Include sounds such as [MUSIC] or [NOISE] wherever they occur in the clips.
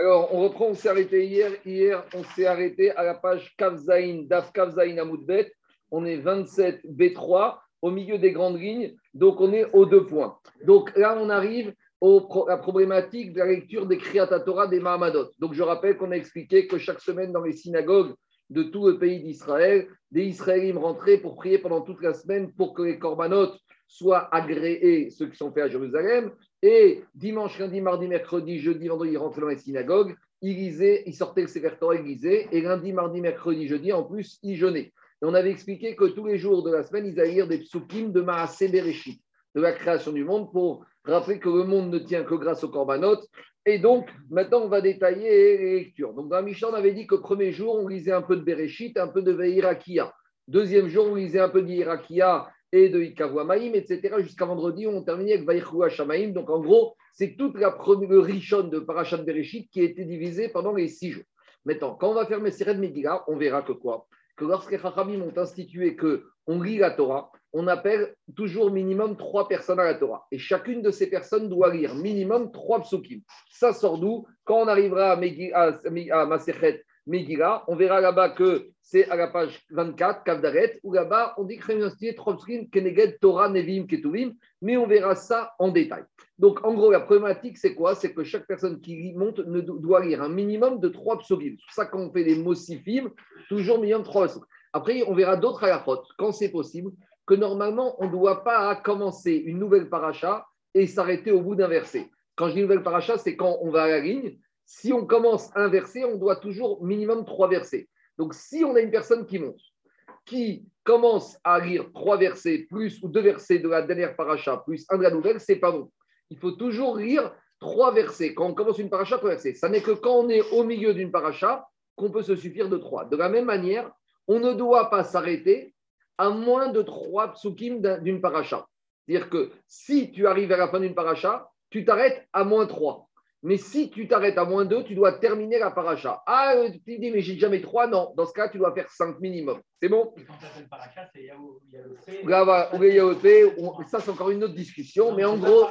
Alors, on reprend, on s'est arrêté hier. Hier, on s'est arrêté à la page Kavzaïn, Daf Kavzaïn Amoudbet. On est 27 B3 au milieu des grandes lignes. Donc, on est aux deux points. Donc, là, on arrive à la problématique de la lecture des Kriyat Torah des Mahamadot. Donc, je rappelle qu'on a expliqué que chaque semaine, dans les synagogues de tout le pays d'Israël, des Israélites rentraient pour prier pendant toute la semaine pour que les corbanotes soient agréés, ceux qui sont faits à Jérusalem. Et dimanche, lundi, mardi, mercredi, jeudi, vendredi, ils rentraient dans les synagogues. Ils lisaient, ils sortaient le Sefer Torah, ils lisaient. Et lundi, mardi, mercredi, jeudi, en plus, ils jeûnaient. Et on avait expliqué que tous les jours de la semaine, ils allaient lire des psukim de Maasé Bereshit, de la création du monde, pour rappeler que le monde ne tient que grâce aux corbanotes. Et donc, maintenant, on va détailler les lectures. Donc, dans Mishnah, on avait dit que le premier jour, on lisait un peu de Bereshit, un peu de Veirakia. Deuxième jour, on lisait un peu d'Irakia et de Ikavouamaïm, etc. Jusqu'à vendredi, on terminait avec Vaïchou Shamaïm. Donc, en gros, c'est toute la première richon de Parashat Bereshit qui a été divisée pendant les six jours. Maintenant, quand on va faire Messiret Megillah, on verra que quoi? Que lorsque les Chachamim ont institué qu'on lit la Torah, on appelle toujours minimum trois personnes à la Torah. Et chacune de ces personnes doit lire minimum trois psukim. Ça sort d'où? Quand on arrivera à, à, à Masechet Megillah, on verra là-bas que c'est à la page 24, Kavdaret, où là-bas on dit trois psukim, Keneged, Torah, Nevim, Ketuvim, mais on verra ça en détail. Donc en gros, la problématique, c'est quoi? C'est que chaque personne qui monte ne doit lire un minimum de trois psukim. C'est pour ça qu'on fait les mosifim, toujours minimum trois psukim. Après, on verra d'autres à la quand c'est possible que normalement, on ne doit pas commencer une nouvelle paracha et s'arrêter au bout d'un verset. Quand je dis nouvelle paracha, c'est quand on va à la ligne. Si on commence un verset, on doit toujours minimum trois versets. Donc, si on a une personne qui monte, qui commence à lire trois versets plus ou deux versets de la dernière paracha plus un de la nouvelle, c'est pas bon. Il faut toujours lire trois versets. Quand on commence une paracha, trois versets. Ça n'est que quand on est au milieu d'une paracha qu'on peut se suffire de trois. De la même manière, on ne doit pas s'arrêter à moins de trois psukim d'une paracha. C'est-à-dire que si tu arrives à la fin d'une paracha, tu t'arrêtes à moins trois. Mais si tu t'arrêtes à moins deux, tu dois terminer la paracha. Ah, euh, tu dis, mais j'ai jamais trois. Non, dans ce cas, tu dois faire cinq minimum. C'est bon? Quand tu paracha, c'est Yaoté. Ça, c'est encore une autre discussion. mais en gros,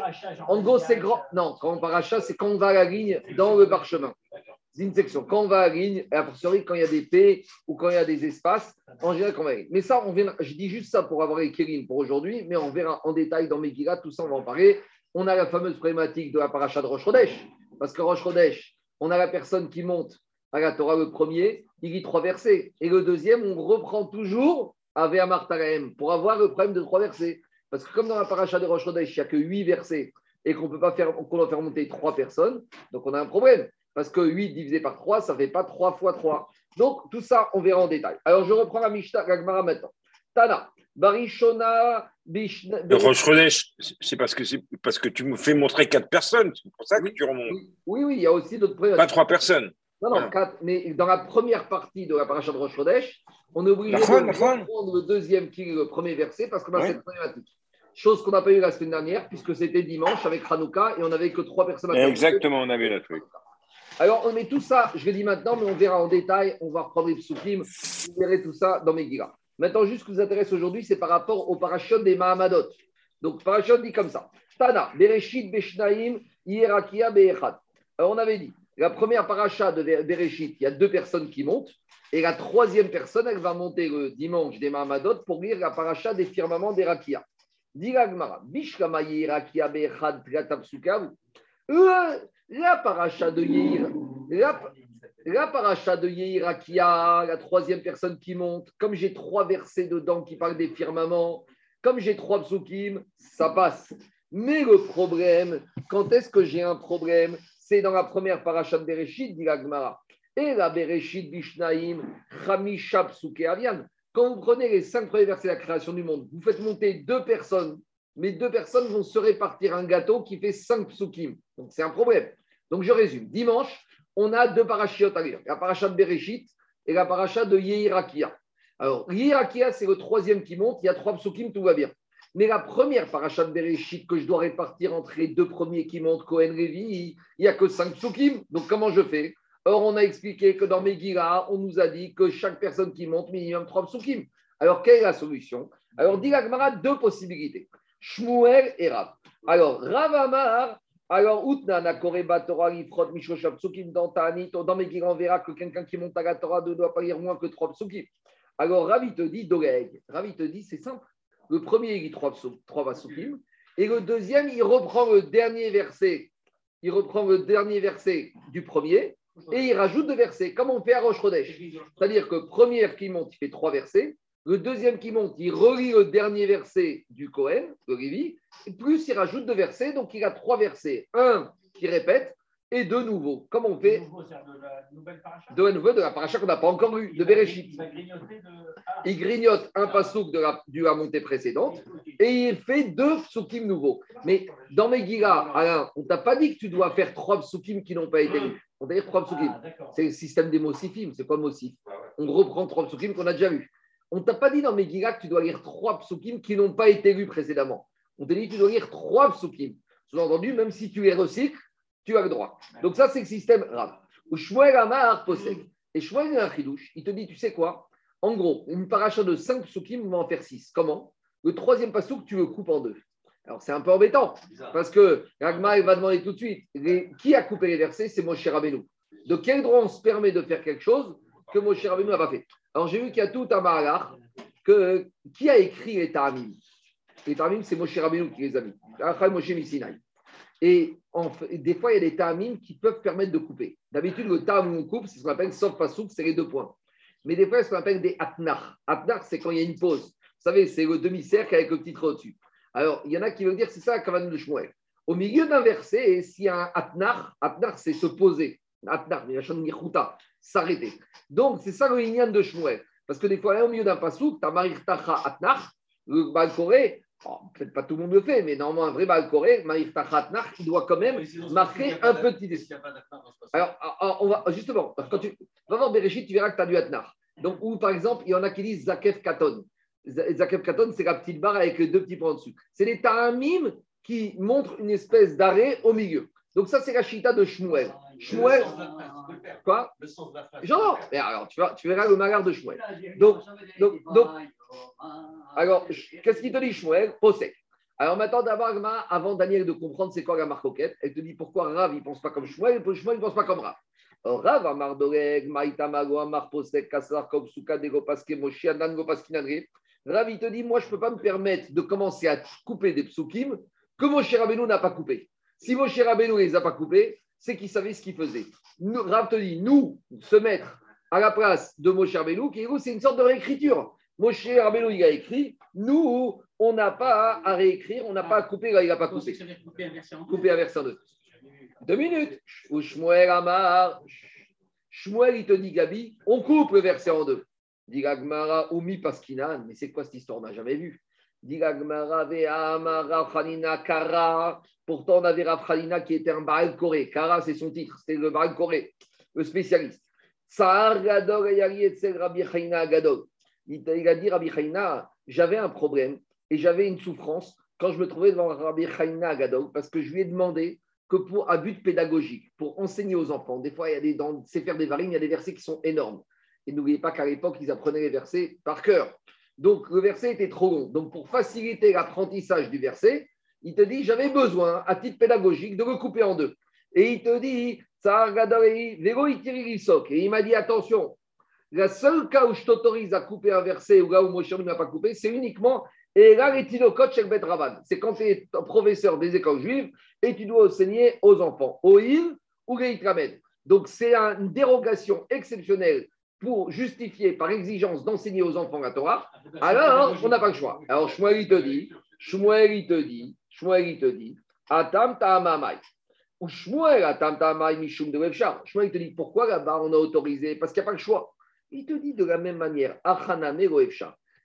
en gros c'est grand. Non, quand on paracha, c'est quand on va à la ligne dans le parchemin. C'est une section. Quand on va à la ligne, et a fortiori, quand il y a des P ou quand il y a des espaces, en général, quand on va à la ligne. Mais ça, on vient, je dis juste ça pour avoir les Kérim pour aujourd'hui, mais on verra en détail dans Megillah, tout ça, on va en parler. On a la fameuse problématique de la paracha de Rosh Chodesh, parce que Rosh Chodesh, on a la personne qui monte à la Torah le premier, il lit trois versets. Et le deuxième, on reprend toujours avec Amartaraem pour avoir le problème de trois versets. Parce que comme dans la paracha de Rosh Chodesh, il n'y a que huit versets et qu'on peut pas faire, qu'on doit faire monter trois personnes, donc on a un problème. Parce que 8 divisé par 3, ça ne fait pas 3 fois 3. Donc, tout ça, on verra en détail. Alors, je reprends la Mishnah, la maintenant. Tana, Barishona, Bishna. Roche c'est parce que, parce que tu me fais montrer 4 personnes. C'est pour ça que tu remontes. Oui, oui, il y a aussi d'autres preuves. Pas 3 personnes. Non, non, 4. Mais dans la première partie de la paracha de Rosh on est obligé de prendre le deuxième qui est le premier verset parce qu'on a cette problématique. Chose qu'on n'a pas eu la semaine dernière, puisque c'était dimanche avec Hanouka et on n'avait que trois personnes à Exactement, on avait la truc. Alors, on met tout ça, je le dis maintenant, mais on verra en détail, on va reprendre les psukim, vous verrez tout ça dans mes gigas. Maintenant, juste ce qui vous intéresse aujourd'hui, c'est par rapport au parachute des Mahamadot. Donc, parachute dit comme ça Tana, Bereshit, Beshnaim, Hierakia, Be'echad. On avait dit, la première paracha de Bereshit, il y a deux personnes qui montent, et la troisième personne, elle va monter le dimanche des Mahamadot pour lire la paracha des firmaments d'Erakia. Dit Gmara, Bishlama, Hierakia, Be'echad, la paracha de Yeir, la, paracha de Yeir Akia, la troisième personne qui monte, comme j'ai trois versets dedans qui parlent des firmaments, comme j'ai trois psukim, ça passe. Mais le problème, quand est-ce que j'ai un problème? C'est dans la première paracha de Bereshit, dit la Et la Bereshit Bishnaim, Chamisha Psuke Avian. Quand vous prenez les cinq premiers versets de la création du monde, vous faites monter deux personnes mais deux personnes vont se répartir un gâteau qui fait cinq psukim. Donc c'est un problème. Donc je résume. Dimanche, on a deux parachiotes à lire. La paracha de Bereshit et la paracha de Yehirakia. Alors, Yehirakia, c'est le troisième qui monte. Il y a trois psukim, tout va bien. Mais la première paracha de Bereshit que je dois répartir entre les deux premiers qui montent, Cohen Levi, il n'y a que cinq psukim. Donc comment je fais? Or, on a expliqué que dans Megillah, on nous a dit que chaque personne qui monte, minimum trois psukim. Alors, quelle est la solution? Alors, dit la deux possibilités. Shmuel et Rav. Alors, Rav Amar, Alors, Utna, Nakoreba, Torah, Ifrod, Mishosha, Psukim, dans Ta'anit, dans on verra que quelqu'un qui monte à la Torah ne doit pas lire moins que trois psukim. Alors, Ravi te dit, Doleg. Ravi te dit, c'est simple. Le premier, il lit trois, trois psukim. Et le deuxième, il reprend le dernier verset. Il reprend le dernier verset du premier et il rajoute deux versets, comme on fait à Rosh Chodesh. C'est-à-dire que première qui monte, il fait trois versets. Le deuxième qui monte, il relit le dernier verset du Cohen, le Lévi, plus il rajoute deux versets, donc il a trois versets. Un qui répète et deux nouveaux. Comme on fait Nouveau, de la nouvelle paracha de la nouvelle de la paracha qu'on n'a pas encore de Bereshit. Il de. Ah, Il grignote un de la, de la montée précédente et il fait deux psukim nouveaux. Mais dans Megillah, Alain, on t'a pas dit que tu dois faire trois psukim qui n'ont pas été lus. On t'a dit trois psukim. Ah. C'est le système des mosifim, c'est pas mosif. On reprend trois psukim qu'on a déjà vus. On t'a pas dit dans Megillah que tu dois lire trois psukim qui n'ont pas été lus précédemment. On t'a dit que tu dois lire trois psukim. Sous-entendu, même si tu les recycles, tu as le droit. Donc ça, c'est le système possède. Et Shmuel il a te dit, tu sais quoi? En gros, une paracha de cinq psukim, on va en faire six. Comment? Le troisième pasouk, tu le coupes en deux. Alors c'est un peu embêtant. Parce que Ragma, il va demander tout de suite les- qui a coupé les versets? C'est Moshe Rabbeinu. De quel droit on se permet de faire quelque chose que Moshe Rabbeinu n'a pas fait? Alors j'ai vu qu'il y a tout un mahalach que qui a écrit les Ta'amim Les Ta'amim, c'est Moshe Rabbeinu qui les a mis. Et des fois, il y a des Ta'amim qui peuvent permettre de couper. D'habitude, le Ta'am où on coupe, c'est ce qu'on appelle sauf pasouk, c'est les deux points. Mais des fois, c'est ce qu'on appelle des Atnar. Atnar, c'est quand il y a une pause. Vous savez, c'est le demi-cercle avec le petit trait au-dessus. Alors, il y en a qui veulent dire c'est ça la cavane de Shmuel. Au milieu d'un verset, s'il y a un atnar, atnar c'est se poser. S'arrêter. Donc, c'est ça le lignan de Shmuel. Parce que des fois, là, au milieu d'un pasouk, tu as Marirtacha Atnar, le Balkoré, oh, peut-être pas tout le monde le fait, mais normalement, un vrai Balkoré, Marirtacha Atnar, il doit quand même marquer un petit dessin. Alors, ah, ah, on va, justement, quand tu vas voir Bereshit, tu verras que tu as du Atnar. Donc, ou par exemple, il y en a qui disent Zakef Katon. Zakef Katon, c'est la petite barre avec deux petits points en dessous. C'est les Ta'amim qui montrent une espèce d'arrêt au milieu. Donc, ça, c'est la chita de Shmuel. Shmuel, quoi Le sens de la phrase. Genre, mais alors, tu, vois, tu verras le malheur de Shmuel. Donc- donc- donc- Alors, qu'est-ce qu'il te dit, Shmuel Posek. Alors maintenant, d'abord, avant Daniel de comprendre c'est quoi la marcoquette, elle te dit pourquoi Rav, il ne pense pas comme Shmuel, et Shmuel, il ne pense pas comme Rav. Rav, Amar Doreg, Amar Posek, Kassar, Kopsuka, Dego Paske, Moshe, Anan, Gopaskinan, Rav, il te dit, moi, je ne peux pas me permettre de commencer à couper des psukim que Moshe Rabbeinu n'a pas coupé. Si Moshe Rabbeinu ne les a pas coupés, c'est qu'il savait ce qu'il faisait. Nous, Rav te dit, nous, se mettre à la place de Moshe Rabbeinu, qui c'est une sorte de réécriture. Moshe Rabbeinu, il a écrit, nous, on n'a pas à réécrire, on n'a pas à couper, là, il n'a pas coupé. Couper un verset en deux. Deux minutes. Ou Shmuel Amar. Shmuel, il te dit, Gabi, on coupe le verset en deux. Dit Gagmara, Oumi Paskinan. Mais c'est quoi cette histoire? On n'a jamais vu. Pourtant, on avait Rav Hanina qui était un Baal Koré. Kara, c'est son titre. C'était le Baal Koré, le spécialiste. Yari Etzel Rabbi Gadol. Il a dit, Rabbi Chaina, j'avais un problème et j'avais une souffrance quand je me trouvais devant Rabbi Chaina Gadol parce que je lui ai demandé que pour un but pédagogique, pour enseigner aux enfants. Des fois, il y a des, dans Sefer Devarim, il y a des versets qui sont énormes. Et n'oubliez pas qu'à l'époque, ils apprenaient les versets par cœur. Donc, le verset était trop long. Donc, pour faciliter l'apprentissage du verset, il te dit, j'avais besoin, à titre pédagogique, de le couper en deux. Et il te dit. Et il m'a dit, attention, le seul cas où je t'autorise à couper un verset ou là où Moshe ne m'a pas coupé, c'est uniquement et là, les. C'est quand tu es professeur des écoles juives et tu dois enseigner aux enfants, il ou les Itramed. Donc, c'est une dérogation exceptionnelle pour justifier par exigence d'enseigner aux enfants la Torah. Alors, on n'a pas le choix. Alors, Shmuel, il te dit, Shmuel, il te dit, Shmuel, il te dit, Atam ta'amamai. Ou Shmuel, Atam ta'amai mishum de. Shmuel, il te dit, pourquoi là-bas on a autorisé? Parce qu'il n'y a pas le choix. Il te dit de la même manière, Achaname.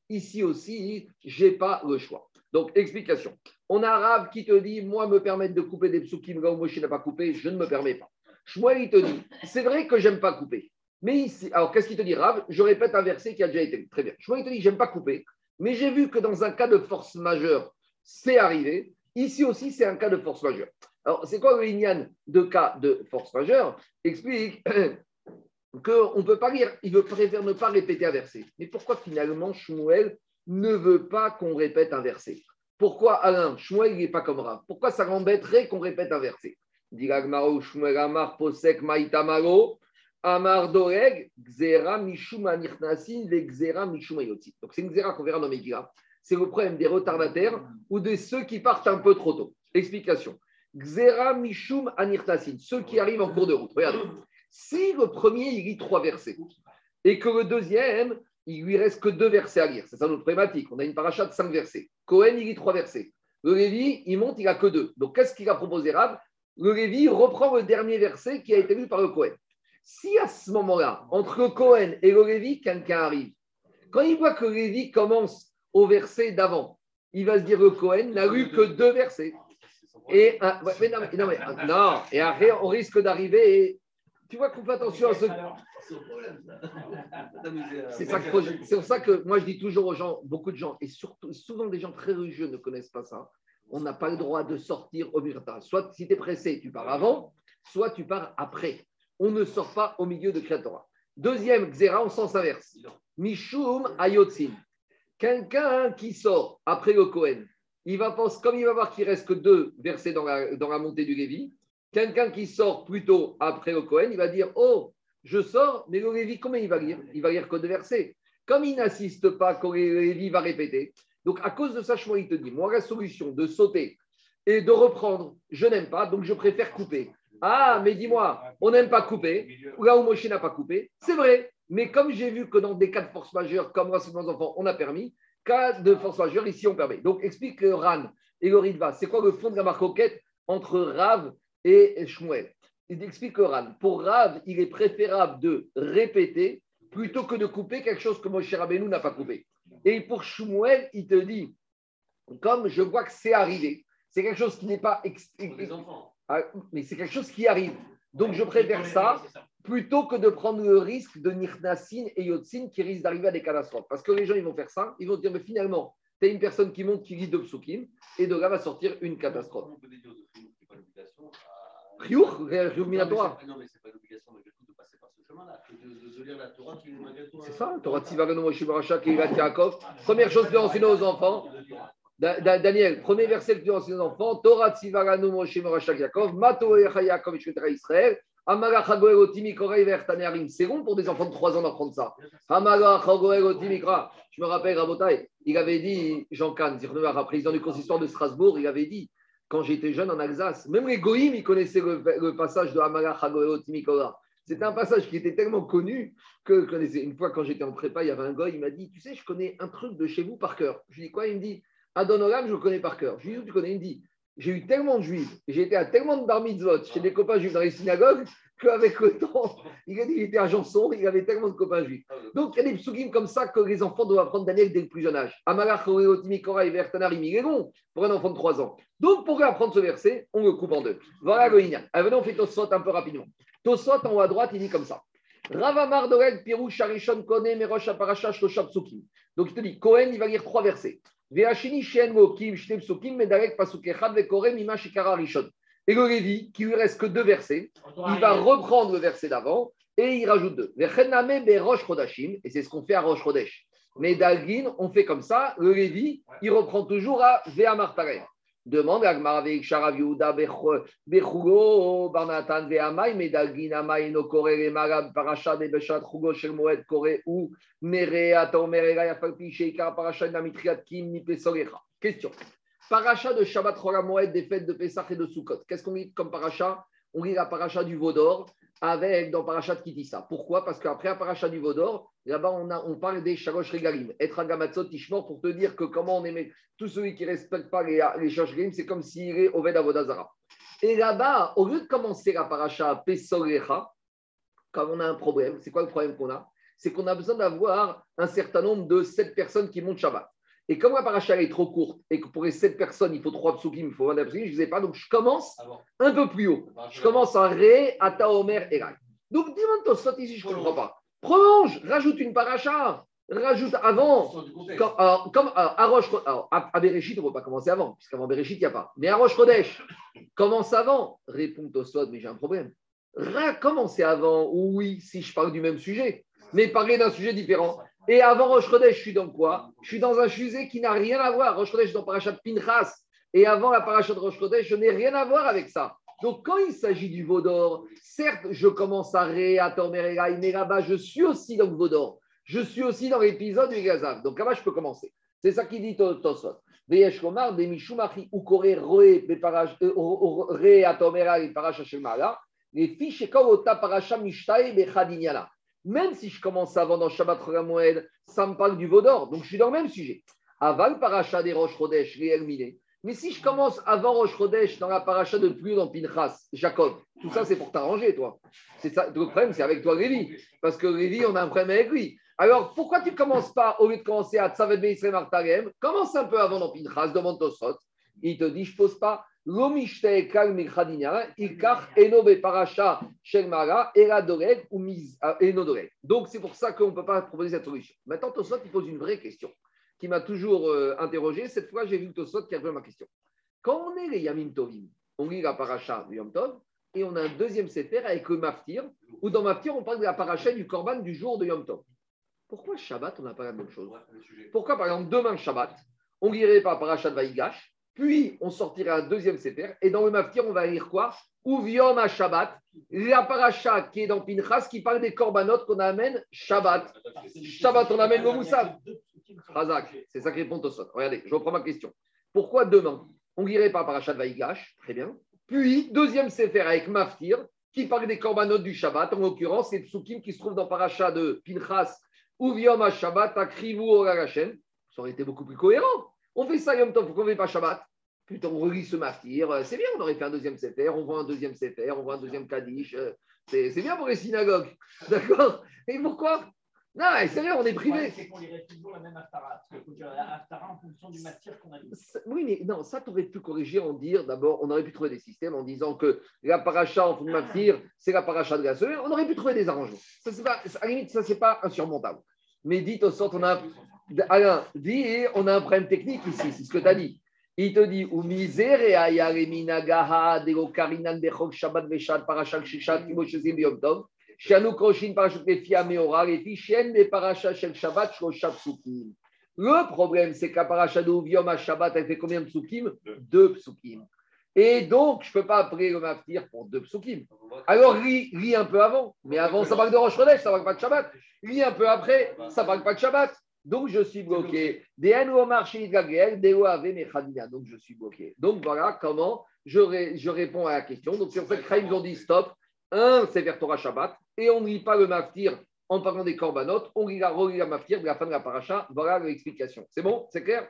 Ici aussi, je n'ai pas le choix. Donc, explication. On a arabe qui te dit, moi, me permettre de couper des psukim là où Moshe n'a pas coupé, je ne me permets pas. Shmuel, il te dit, c'est vrai que j'aime pas couper. Mais ici, alors qu'est-ce qu'il te dit, Rav? Je répète un verset qui a déjà été. Très bien. Shmuel, il te dit, j'aime pas couper. Mais j'ai vu que dans un cas de force majeure, c'est arrivé. Ici aussi, c'est un cas de force majeure. Alors, c'est quoi le lignan de cas de force majeure? Explique [CLEARS THROAT] qu'on ne peut pas lire, il veut préfère ne pas répéter un verset. Mais pourquoi finalement Shmuel ne veut pas qu'on répète un verset? Pourquoi Alain, Shmuel, n'est pas comme Rav? Pourquoi ça l'embêterait qu'on répète un verset? Dit l'Agmaro, Shmuel Amar Posek Maïtamaro, Amar Doreg, Gzera Mishum Anirnasin, ve Gzera Mishum Ayotzi. Donc c'est une Gzera qu'on verra dans Megillah. C'est le problème des retardataires ou de ceux qui partent un peu trop tôt. Explication. Gzera Mishum Anirnasin, ceux qui arrivent en cours de route. Regardez. Si le premier, il lit trois versets, et que le deuxième, il lui reste que deux versets à lire, c'est ça notre problématique. On a une paracha de cinq versets. Cohen, il lit trois versets. Le Lévi, il monte, il a que deux. Donc, qu'est-ce qu'il a proposé Rab Le Lévi reprend le dernier verset qui a été lu par le Cohen. Si à ce moment-là, entre Cohen et le Lévi, quelqu'un arrive, quand il voit que Lévi commence au verset d'avant, il va se dire le Cohen n'a lu que deux versets. Et, non, et après, on risque d'arriver. et- Tu vois qu'on fait attention à ce. C'est ça faut- c'est ça que moi je dis toujours aux gens, beaucoup de gens, et surtout souvent des gens très religieux ne connaissent pas ça. On n'a pas le droit de sortir au Mirta. Soit si tu es pressé, tu pars avant, soit tu pars après. On ne sort pas au milieu de Kratora. Deuxième Xéra, en sens inverse. Mishum Ayotsin. Quelqu'un qui sort après le Cohen, il va penser, comme il va voir qu'il reste que deux versets dans la, montée du Lévi, quelqu'un qui sort plutôt après le Cohen, il va dire Oh, je sors, mais le Lévi, comment il va lire? Il va lire que deux versets. Comme il n'assiste pas quand le Lévi va répéter, donc à cause de ça, Shmuel, il te dit Moi, la solution de sauter et de reprendre, je n'aime pas, donc je préfère couper. Ah, mais dis-moi, on n'aime pas couper, là où Moshe n'a pas coupé, c'est vrai. Mais comme j'ai vu que dans des cas de force majeure, comme l'enseignement des enfants, on a permis, cas de force majeure, ici on permet. Donc explique le Ran et le. C'est quoi le fond de la marcoquette entre Rav et Shmuel? Il explique le Ran. Pour Rav, il est préférable de répéter plutôt que de couper quelque chose que Moshe Rabbeinu n'a pas coupé. Et pour Shmuel, il te dit, comme je vois que c'est arrivé, c'est quelque chose qui n'est pas... ex- Ah, mais c'est quelque chose qui arrive. Donc je préfère ça plutôt que de prendre le risque de Nirnasin et Yotsin qui risquent d'arriver à des catastrophes. Parce que les gens, ils vont faire ça, ils vont dire, mais finalement, tu as une personne qui monte, qui lit deux psukim, et de là va sortir une catastrophe. De Chiour, Chiour Minatora. Non, mais c'est pas l'obligation malgré tout de passer par ce chemin-là. De, de, de lire la Torah qui malgré tout. C'est ça, Torah Tzivagano Moshe Barachak et Irat Yaakov. Première chose que enseigner aux enfants, Daniel, premier verset que tu enseignes aux enfants, Torah Tzivagano Moshe Barachak Yaakov, Mato Yaakov Israël, Amara Chagoel Otimi Korei Vertane Harim. C'est bon pour des enfants de 3 ans d'apprendre ça. Amara Chagoel Otimi Kra. Je me rappelle, Rabotai, il avait dit, Jean Kahn, président du consistoire de Strasbourg, il avait dit, quand j'étais jeune en Alsace, même les Goïms, ils connaissaient le, passage de Amara Chagoel Otimi Kora. C'était un passage qui était tellement connu que je connaissais. Une fois, quand j'étais en prépa, il y avait un goy, il m'a dit Tu sais, je connais un truc de chez vous par cœur. Je lui dis Quoi? Il me dit Adonolam, je le connais par cœur. Je lui dis tu connais Il me dit J'ai eu tellement de juifs, j'ai été à tellement de bar mitzvot chez des copains juifs dans les synagogues, qu'avec le temps, il a dit qu'il était à Janson, il avait tellement de copains juifs. Donc, il y a des psukim comme ça que les enfants doivent apprendre Daniel dès le plus jeune âge. Pour un enfant de 3 ans. Donc, pour apprendre ce verset, on le coupe en deux. Voilà Goïnia. Alors, venez, on fait Tosot un peu rapidement. Tosot en haut à droite, il dit comme ça. Ravamar Doreg, Pirou, Sharishon, Kone, Merosh, Aparasha, Shloshab, Psukim. Donc, il te dit, Cohen, il va lire trois versets. Et le Lévi, qui lui reste que deux versets, il va reprendre le verset d'avant et il rajoute deux. Et c'est ce qu'on fait à Rosh Chodesh. Mais Dalgin, on fait comme ça, le Lévi, il reprend toujours à Veamar Tarek. Demande à Gmar avec Sharav Yehuda Bechugo, Barnatan Veamai, Medalgin Amai no Kore Marab Parasha de Beshat Chugo Shel Moed Kore ou Mere Atomer Yafalpi Sheikar Parasha Namitriat Kim Mipesorecha. Question. Paracha de Shabbat Chora Moed des fêtes de Pessah et de Sukkot. Qu'est-ce qu'on lit comme paracha? On lit la paracha du Vaudor avec dans paracha de Kitissa. Pourquoi? Parce qu'après la paracha du Vaudor, là-bas on, a, on parle des Shalosh Regalim. Être Agamatzot Tishmor pour te dire que comment on aimait tout celui qui ne respecte pas les, les Shalosh c'est comme s'il est Oved Avodazara. Et là-bas, au lieu de commencer la paracha Pesorecha, comme on a un problème, c'est quoi le problème qu'on a? C'est qu'on a besoin d'avoir un certain nombre de sept personnes qui montent Shabbat. Et comme la paracha est trop courte et que pour les sept personnes, il faut trois psukim, il faut 20 psukim, je ne sais pas, donc je commence un peu plus haut. Je commence en Ré, Ata, Omer, Elai. Donc, dis-moi, Tosfot, ici, je ne comprends pas. Prolonge, rajoute une paracha, rajoute avant. Comme, alors, comme alors, à alors, à, à Bereshit, on ne peut pas commencer avant, puisqu'avant Bereshit, il n'y a pas. Mais à Rosh Chodesh, commence avant. Répond Tosfot, mais j'ai un problème. Recommencer avant, oui, si je parle du même sujet, mais parler d'un sujet différent. Et avant Rosh Chodesh, je suis dans quoi? Je suis dans un fusée qui n'a rien à voir. Rosh Chodesh, dans Parachat Pinchas. Et avant la Parachat Rosh Chodesh, je n'ai rien à voir avec ça. Donc, quand il s'agit du Vaudor, certes, je commence à Ré, à mais là-bas, je suis aussi dans le Vaudor. Je suis aussi dans l'épisode du Gazav. Donc, là-bas, je peux commencer. C'est ça qui dit To- Tosfot. Veyesh Komar, de Mishumachi, Ukore, euh, Ré, à Tormerera, et Parasha Shemala, les fiches Ota Parasha Mishtae, Bechadinyala. Même si je commence avant dans Shabbat Moed, ça me parle du Vaudor. Donc, je suis dans le même sujet. Aval Parasha des Rosh Chodesh, Réel Miné. Mais si je commence avant Rosh Chodesh dans la paracha de plus dans Pinchas, Jacob, tout ça c'est pour t'arranger, toi. C'est ça. Le problème, c'est avec toi, Révi. Parce que Révi, on a un problème avec lui. Alors, pourquoi tu commences pas, au lieu de commencer à Tzavet Beisrem Artarem, commence un peu avant dans Pinchas, demande Tosot. Il te dit, je ne pose pas. L'omishte ikar paracha ou. Donc, c'est pour ça qu'on ne peut pas proposer cette solution. Maintenant, Tosot, il pose une vraie question qui m'a toujours euh, interrogé. Cette fois, j'ai vu Tosot qui a répondu à ma question. Quand on est les Yamim Tovim, on lit la paracha du Yom Tov et on a un deuxième Sefer avec le Maftir, où dans Maftir, on parle de la paracha du Korban du jour de Yom Tov. Pourquoi Shabbat, on n'a pas la même chose? Pourquoi, par exemple, demain Shabbat, on lirait pas paracha de Vaïgash, puis on sortirait un deuxième Sefer, et dans le Maftir, on va lire quoi? Uviom à Shabbat, la paracha qui est dans Pinchas, qui parle des korbanot qu'on amène Shabbat. Shabbat, on amène le Moussaf. Razak, c'est ça que répond. Regardez, je reprends ma question. Pourquoi demain, on lirait pas Parachat Vaïgash Très bien. Puis, deuxième Sefer avec Maftir, qui parle des korbanot du Shabbat. En l'occurrence, c'est Tsukim qui se trouve dans Parachat de Pinchas, ou Yom Shabbat, Akrivu Oragachem. Ça aurait été beaucoup plus cohérent. On fait ça Yom Tov, pourquoi on ne fait pas Shabbat Putain, on relit ce Maftir. Euh, C'est bien, on aurait fait un deuxième Sefer, on voit un deuxième Sefer, on voit un deuxième Kaddish. Euh, C'est c'est bien pour les synagogues. [LAUGHS] D'accord? Et pourquoi? Non, mais sérieux, on est privé. C'est qu'on lirait toujours la même Haftara. Parce la Haftara en fonction du matière qu'on a lu. Oui, mais non, ça, tu aurais pu corriger en dire, d'abord, on aurait pu trouver des systèmes en disant que la paracha en fond de maftir, c'est la paracha de la semaine. On aurait pu trouver des arrangements. Ça, c'est pas, à la limite, ça, c'est pas insurmontable. Mais dites au sort, on a, Alain, dis, et on a un problème technique ici, c'est ce que tu as dit. Il te dit, ou de. Le problème, c'est qu'à paracha de Uviom à Shabbat, elle fait combien de psukim? Deux psukim. Et donc, je ne peux pas appeler le maftir pour deux psukim. Alors, lis, lis un peu avant. Mais avant, ça parle de Rosh Chodesh, ça parle pas de Shabbat. Lis un peu après, ça parle pas de Shabbat. Donc, je suis bloqué. Donc, je suis bloqué. Donc, voilà comment je, ré- je réponds à la question. Donc, c'est que Chaim, ils ont dit stop. Un, c'est vers Torah Shabbat. Et on ne lit pas le maftir en parlant des corbanotes. On lit la, relit la maftir de la fin de la paracha. Voilà l'explication. C'est bon? C'est clair?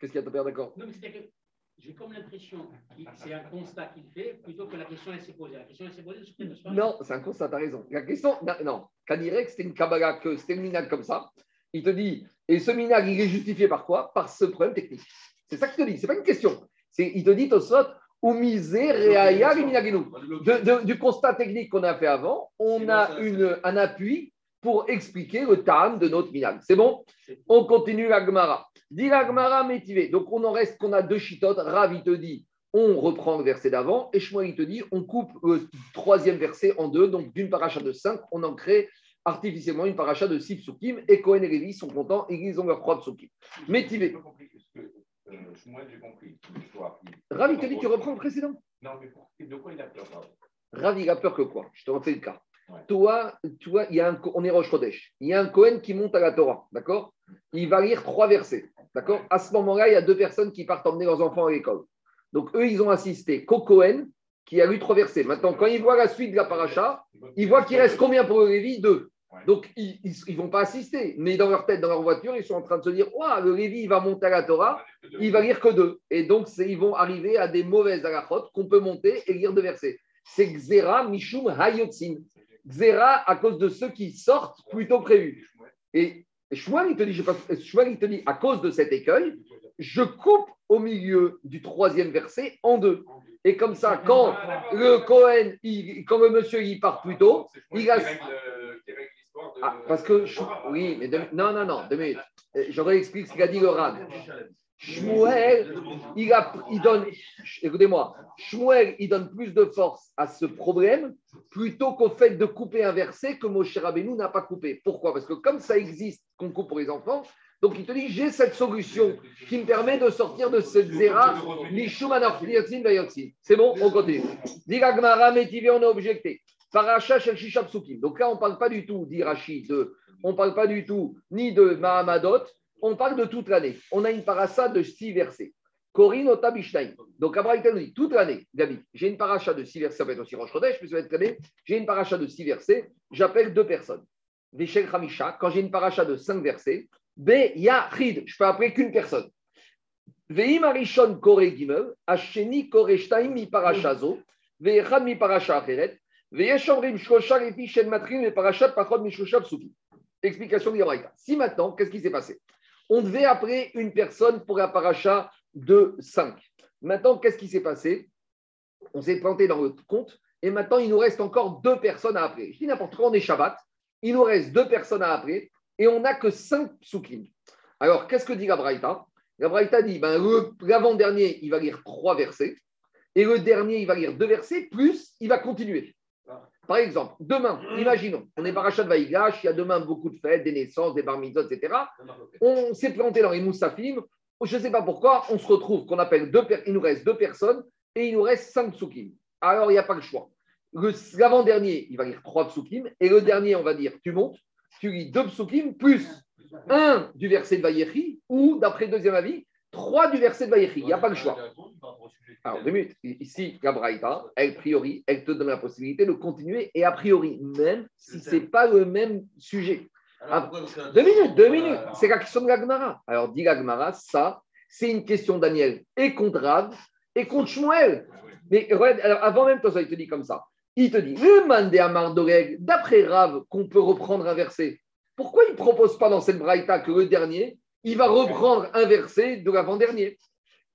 Qu'est-ce qu'il y a à faire d'accord Non, mais c'est-à-dire que j'ai comme l'impression que c'est un constat qu'il fait plutôt que la question elle s'est posée. La question elle s'est posée sur quelle Non, c'est un constat, tu as raison. La question, non, non. Kadirek, c'était une Kabbalah, que c'était une minag comme ça. Il te dit, et ce minag, il est justifié par quoi? Par ce problème technique. C'est ça qu'il te dit, c'est pas une question. Il te dit, Tosot, du constat technique qu'on a fait avant, on a une, un appui pour expliquer le tam de notre minag. C'est bon? On continue la Gemara. Dit la Gemara métivé. Donc, on en reste qu'on a deux chitotes. Rav, il te dit, on reprend le verset d'avant. Et Shmuel, il te dit, on coupe le troisième verset en deux. Donc, d'une paracha de 5, on en crée artificiellement une paracha de 6 psukim. Et Cohen et Lévi sont contents et ils ont leur propre psukim. Ce que euh, Shmuel, j'ai compris l'histoire. Rav, il te dit, tu reprends le précédent? Non, mais pour- de quoi il a peur pardon? Rav, il a peur que quoi? Je te refais le cas. Ouais. Toi, toi, il y a un, on est Roche Chodesh. Il y a un Cohen qui monte à la Torah, d'accord? Il va lire trois versets, d'accord? À ce moment-là, il y a deux personnes qui partent emmener leurs enfants à l'école. Donc, eux, ils ont assisté qu'au Cohen qui a lu trois versets. Maintenant, quand ils voient la suite de la paracha, ils voient qu'il reste combien pour le Lévi Deux. Donc, ils ne vont pas assister. Mais dans leur tête, dans leur voiture, ils sont en train de se dire Ouah, le Lévi, il va monter à la Torah, il va lire que deux. Et donc, ils vont arriver à des mauvaises halachot qu'on peut monter et lire deux versets. C'est Xera Mishum Hayotzin. Xera à cause de ceux qui sortent plutôt prévu. Et Shmuel, il te dit, je il te dit, à cause de cet écueil, je coupe au milieu du troisième verset en deux. Et comme ça, quand le Cohen, il- quand le monsieur il part plus tôt, il a- Ah, parce que, oui, mais non, non, non, deux minutes. Euh, Je réexplique ce qu'a dit le Rav. Shmuel, il, a, il donne, écoutez-moi, Shmuel, il donne plus de force à ce problème plutôt qu'au fait de couper un verset que Moshe Rabbeinu n'a pas coupé. Pourquoi? Parce que comme ça existe qu'on coupe pour les enfants, donc il te dit j'ai cette solution qui me permet de sortir de cette zéra, C'est bon, on continue. Métivé, on a objecté. Paracha Shel Shisha. Donc là, on ne parle pas du tout d'Irachi, de, on ne parle pas du tout ni de Mahamadot, on parle de toute l'année. On a une paracha de six versets. Corinne Otabishnaim. Donc Abraham nous dit toute l'année, Gabi, j'ai une paracha de six versets, ça peut être aussi Rosh Chodesh, mais ça peut être très J'ai une paracha de six versets, j'appelle deux personnes. Vishel Hamisha, quand j'ai une paracha de cinq versets, B Yachid, je peux appeler qu'une personne. Veim Arishon Kore Gimel, Asheni Kore Shtaim mi paracha zo, Veechad mi paracha acheret, Explication de Si maintenant, qu'est-ce qui s'est passé? On devait appeler une personne pour la paracha de 5. Maintenant, qu'est-ce qui s'est passé? On s'est planté dans le compte et maintenant, il nous reste encore deux personnes à appeler. Je dis n'importe quoi, on est Shabbat, il nous reste deux personnes à appeler et on n'a que 5 psukim. Alors, qu'est-ce que dit la Braïta La Braïta dit ben, l'avant-dernier, il va lire trois versets et le dernier, il va lire deux versets, plus il va continuer. Par exemple, demain, imaginons, on est parachat de Vaïgash, il y a demain beaucoup de fêtes, des naissances, des bar etc. On s'est planté dans les moussafim, je ne sais pas pourquoi, on se retrouve qu'on appelle deux, il nous reste deux personnes et il nous reste cinq psukim. Alors, il n'y a pas le choix. L'avant-dernier, il va lire trois psukim et le dernier, on va dire, tu montes, tu lis deux psukim plus un du verset de Vaïechi ou, d'après le deuxième avis, trois du verset de Vaïechi. Il n'y a pas le choix. Alors, deux minutes. Ici, la Braïta, a priori, elle te donne la possibilité de continuer et a priori, même si ce n'est pas le même sujet. Ah, deux minutes, deux minutes. C'est la question de l'Agmara. Alors, dit l'Agmara, ça, c'est une question, Daniel, et contre Rav et contre Shmuel. Mais alors, avant même, toi, ça, il te dit comme ça. Il te dit, le mandé d'après Rav, qu'on peut reprendre un verset. Pourquoi il ne propose pas dans cette braïta que le dernier, il va reprendre un verset de l'avant-dernier?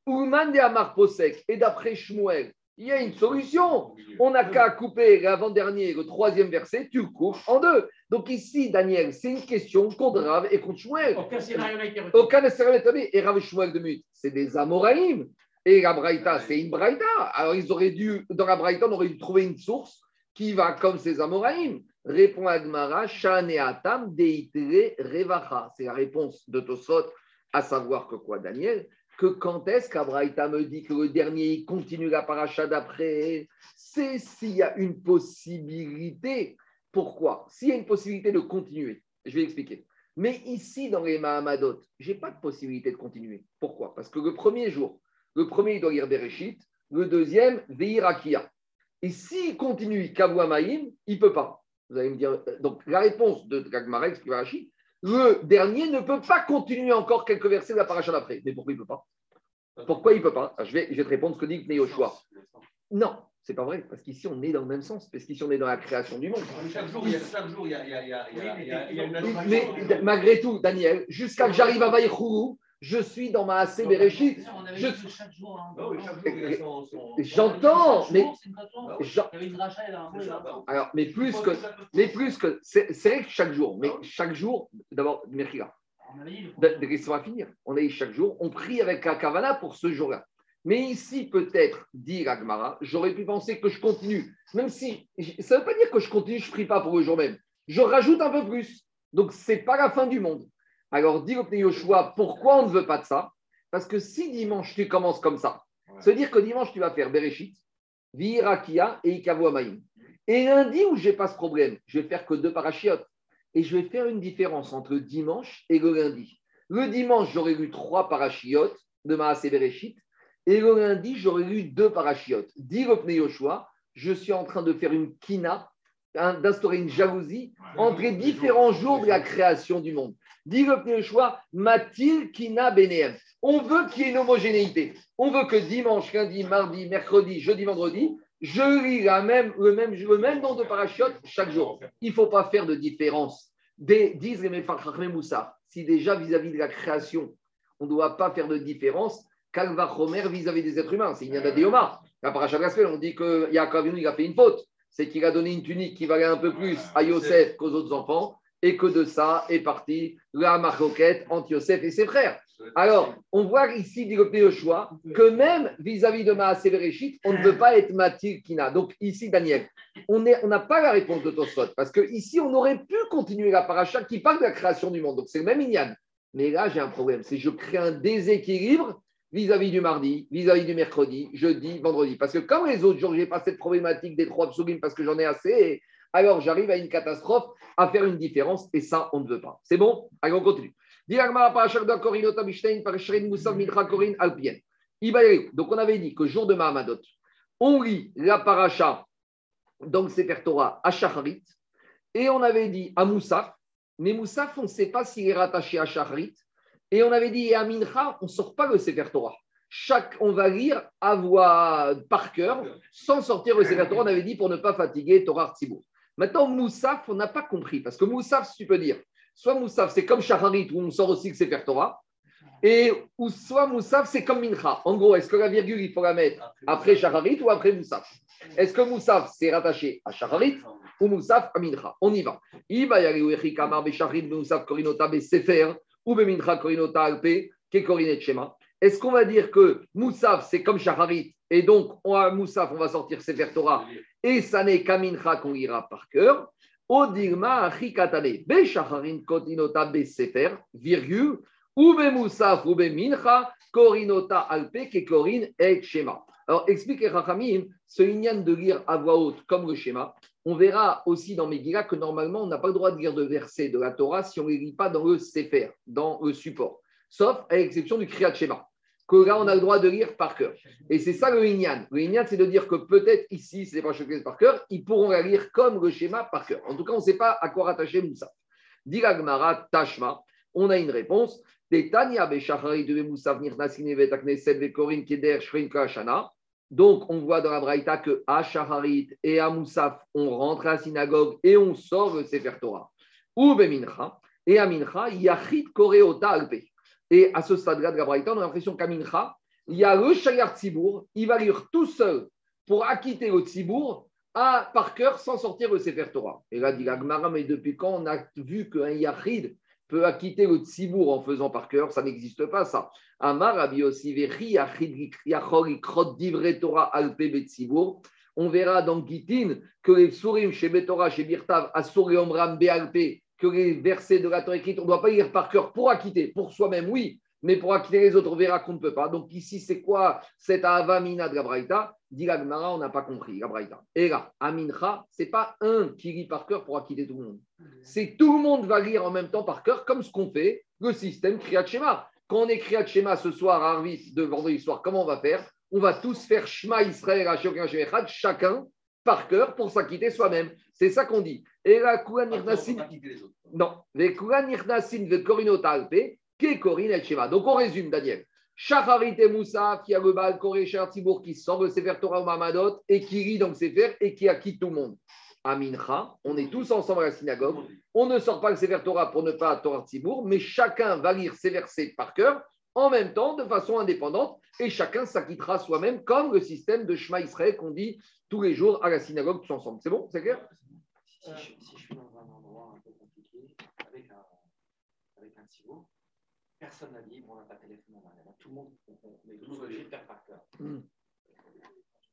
Ou mandé à Posek, et d'après Shmuel, il y a une solution. On n'a qu'à couper l'avant-dernier, le troisième verset, tu le coupes en deux. Donc ici, Daniel, c'est une question contre Rav et contre Shmuel. Aucun scénario n'a été Aucun scénario n'a été Et Rav et Shmuel de Mut, c'est des Amoraïm. Et la Braïta, c'est une Braïta. Alors ils auraient dû, dans la Braïta, on aurait dû trouver une source qui va comme ces Amoraïm. Répond Agmara, Shaneatam Deitere Revacha. C'est la réponse de Tosot, à savoir que quoi, Daniel? Que quand est-ce qu'Abraïta me dit que le dernier continue la paracha d'après? C'est s'il y a une possibilité. Pourquoi? S'il y a une possibilité de continuer, je vais expliquer. Mais ici, dans les Mahamadot, je n'ai pas de possibilité de continuer. Pourquoi? Parce que le premier jour, le premier, il doit lire Bereshit, le deuxième, Veirakia. Et s'il continue il ne peut pas. Vous allez me dire, donc la réponse de Rachid, le dernier ne peut pas continuer encore quelques versets de la paracha d'après. Mais pourquoi il ne peut pas? Pourquoi il ne peut pas? Je vais, je vais te répondre ce que dit Yoshua. Non, c'est pas vrai, parce qu'ici on est dans le même sens, parce qu'ici on est dans la création du monde. Chaque jour, il y a, chaque jour, il y a, il y a, il y a, il y a une Mais malgré tout, Daniel, jusqu'à que j'arrive à Vaïchourou, je suis dans ma AC Bereshit. Je... J'entends, mais alors, mais plus que, mais plus que, c'est vrai que chaque jour, mais chaque jour, d'abord, Merkira. On va finir. On a eu chaque jour, on prie avec la Kavana pour ce jour-là. Mais ici, peut-être, dit Ragmara, j'aurais pu penser que je continue. Même si, ça ne veut pas dire que je continue, je ne prie pas pour le jour même. Je rajoute un peu plus. Donc, ce n'est pas la fin du monde. Alors, dit Yoshua, pourquoi on ne veut pas de ça? Parce que si dimanche tu commences comme ça, cest à dire que dimanche tu vas faire Bereshit, Virakia et Ikavu Et lundi où je n'ai pas ce problème, je vais faire que deux parachiotes. Et je vais faire une différence entre le dimanche et le lundi. Le dimanche, j'aurais lu trois parachiotes de Maasé Bereshit. Et le lundi, j'aurais lu deux parachiotes. Dit Yoshua, je suis en train de faire une kina, d'instaurer une jalousie entre les différents jours de la création du monde. Dit le choix, Mathil Kina Beneem. On veut qu'il y ait une homogénéité. On veut que dimanche, lundi, mardi, mercredi, jeudi, vendredi, je lis la même, le, même, le même nombre de parachutes chaque jour. Il ne faut pas faire de différence. Des, disent les Moussa, si déjà vis-à-vis de la création, on ne doit pas faire de différence, Kalva Romer vis-à-vis des êtres humains. C'est Inyada Deoma. La paracha de on dit que Yaakov il a fait une faute. C'est qu'il a donné une tunique qui valait un peu plus à Yosef qu'aux autres enfants et que de ça est parti la marloquette entre Yosef et ses frères. Alors, on voit ici, dit le choix, que même vis-à-vis de Maasé on ne peut pas être Matir Kina. Donc, ici, Daniel, on n'a pas la réponse de Tosfot, parce que ici, on aurait pu continuer la paracha qui parle de la création du monde. Donc, c'est le même Inyan. Mais là, j'ai un problème, c'est que je crée un déséquilibre vis-à-vis du mardi, vis-à-vis du mercredi, jeudi, vendredi. Parce que comme les autres jours, je n'ai pas cette problématique des trois psaumes parce que j'en ai assez, alors j'arrive à une catastrophe, à faire une différence, et ça, on ne veut pas. C'est bon? Allez, on continue. Donc, on avait dit que jour de Mahamadot, on lit la paracha, donc Sefer Torah, à Shacharit, et on avait dit à Moussaf, mais Moussaf, on ne sait pas s'il est rattaché à Shacharit, et on avait dit, et à Mincha, on ne sort pas le Sefer Torah. Chaque, on va lire à voix par cœur, sans sortir le Sefer Torah, on avait dit pour ne pas fatiguer Torah Tzibour. Maintenant, Moussaf, on n'a pas compris, parce que Moussaf, tu peux dire, soit Moussaf, c'est comme Shacharit, où on sort aussi le Sefer Torah, et ou soit Moussaf, c'est comme Mincha. En gros, est-ce que la virgule, il faut la mettre après Shacharit ou après Moussaf? Est-ce que Moussaf, c'est rattaché à Shacharit ou Moussaf à Mincha? On y va. Ou echi kamar beshacharit Moussaf besefer ou bemincha korinota alpe ke korinet shema. Est-ce qu'on va dire que Moussaf, c'est comme Shacharit et donc on a Moussaf, on va sortir Sefer Torah et ça n'est qu'à Mincha qu'on lira par cœur Odirma achikatane beshacharin korinota besefer virgule ou Moussaf ou mincha korinota alpe ke korin et shema. Alors, explique Rachamim, ce lignan de lire à voix haute comme le schéma, on verra aussi dans Megillah que normalement, on n'a pas le droit de lire de versets de la Torah si on ne les lit pas dans le Sefer, dans le support. Sauf à l'exception du Kriyat Shema, que là, on a le droit de lire par cœur. Et c'est ça le Inyan. Le Inyan, c'est de dire que peut-être ici, ce n'est pas choqué par cœur, ils pourront la lire comme le schéma par cœur. En tout cas, on ne sait pas à quoi rattacher Moussa. Diragmara Tashma, on a une réponse. Tetania de Moussa Nirnasine Vetakneset Vekorin Keder Shrinka Shana. Donc, on voit dans la Braïta que à Shaharit et à Moussaf, on rentre à la synagogue et on sort le Sefer Torah. Ou Bemincha, et à Mincha, Yachit Koreota Alpe. Et à ce stade-là de la Braïta, on a l'impression qu'à Mincha, il y a le Shayar Tzibour, il va lire tout seul pour acquitter le Tzibour à, par cœur sans sortir le Sefer Torah. Et là, dit la Gemara, mais depuis quand on a vu qu'un Yachid peut acquitter le Tzibour en faisant par cœur Ça n'existe pas, ça. Amar. On verra dans Gitin que les Sourim chez Betorah, chez Birtav, Asur et Omram Bealpe, que les versets de la Torah écrite, on ne doit pas lire par cœur pour acquitter, pour soi-même, oui, mais pour acquitter les autres, on verra qu'on ne peut pas. Donc ici, c'est quoi cette Avamina de la Braïta Dit la Gemara, on n'a pas compris la Braïta. Et là, Amincha, ce n'est pas un qui lit par cœur pour acquitter tout le monde. C'est tout le monde va lire en même temps par cœur, comme ce qu'on fait, le système Kriyat Shema. Quand on est Kriyat Shema ce soir à Arvis, de vendredi soir, comment on va faire? On va tous faire Shema Israël, chacun par cœur pour s'acquitter soi-même. C'est ça qu'on dit. Et Kouan Nirnasin. Non, les Kouan Nirnasin de Alpe, Donc on résume, Daniel. Shacharit et Moussa, qui a le Baal Koré Cher Tibour, qui sort le Sefer Torah au Mamadot, et qui rit donc Sefer, et qui acquitte tout le monde. À Mincha, on est tous ensemble à la synagogue. On ne sort pas le Sefer Torah pour ne pas Torah Tibour, mais chacun va lire ses versets par cœur, en même temps, de façon indépendante, et chacun s'acquittera soi-même, comme le système de Shema Israël qu'on dit tous les jours à la synagogue tous ensemble. C'est bon? C'est clair? Si, je, suis dans un endroit un peu compliqué, avec un, avec un stylo, personne n'a dit, bon, on n'a pas de téléphone, on n'a rien. Tout le monde, on, on est tous obligés de faire par cœur. Mm. Quand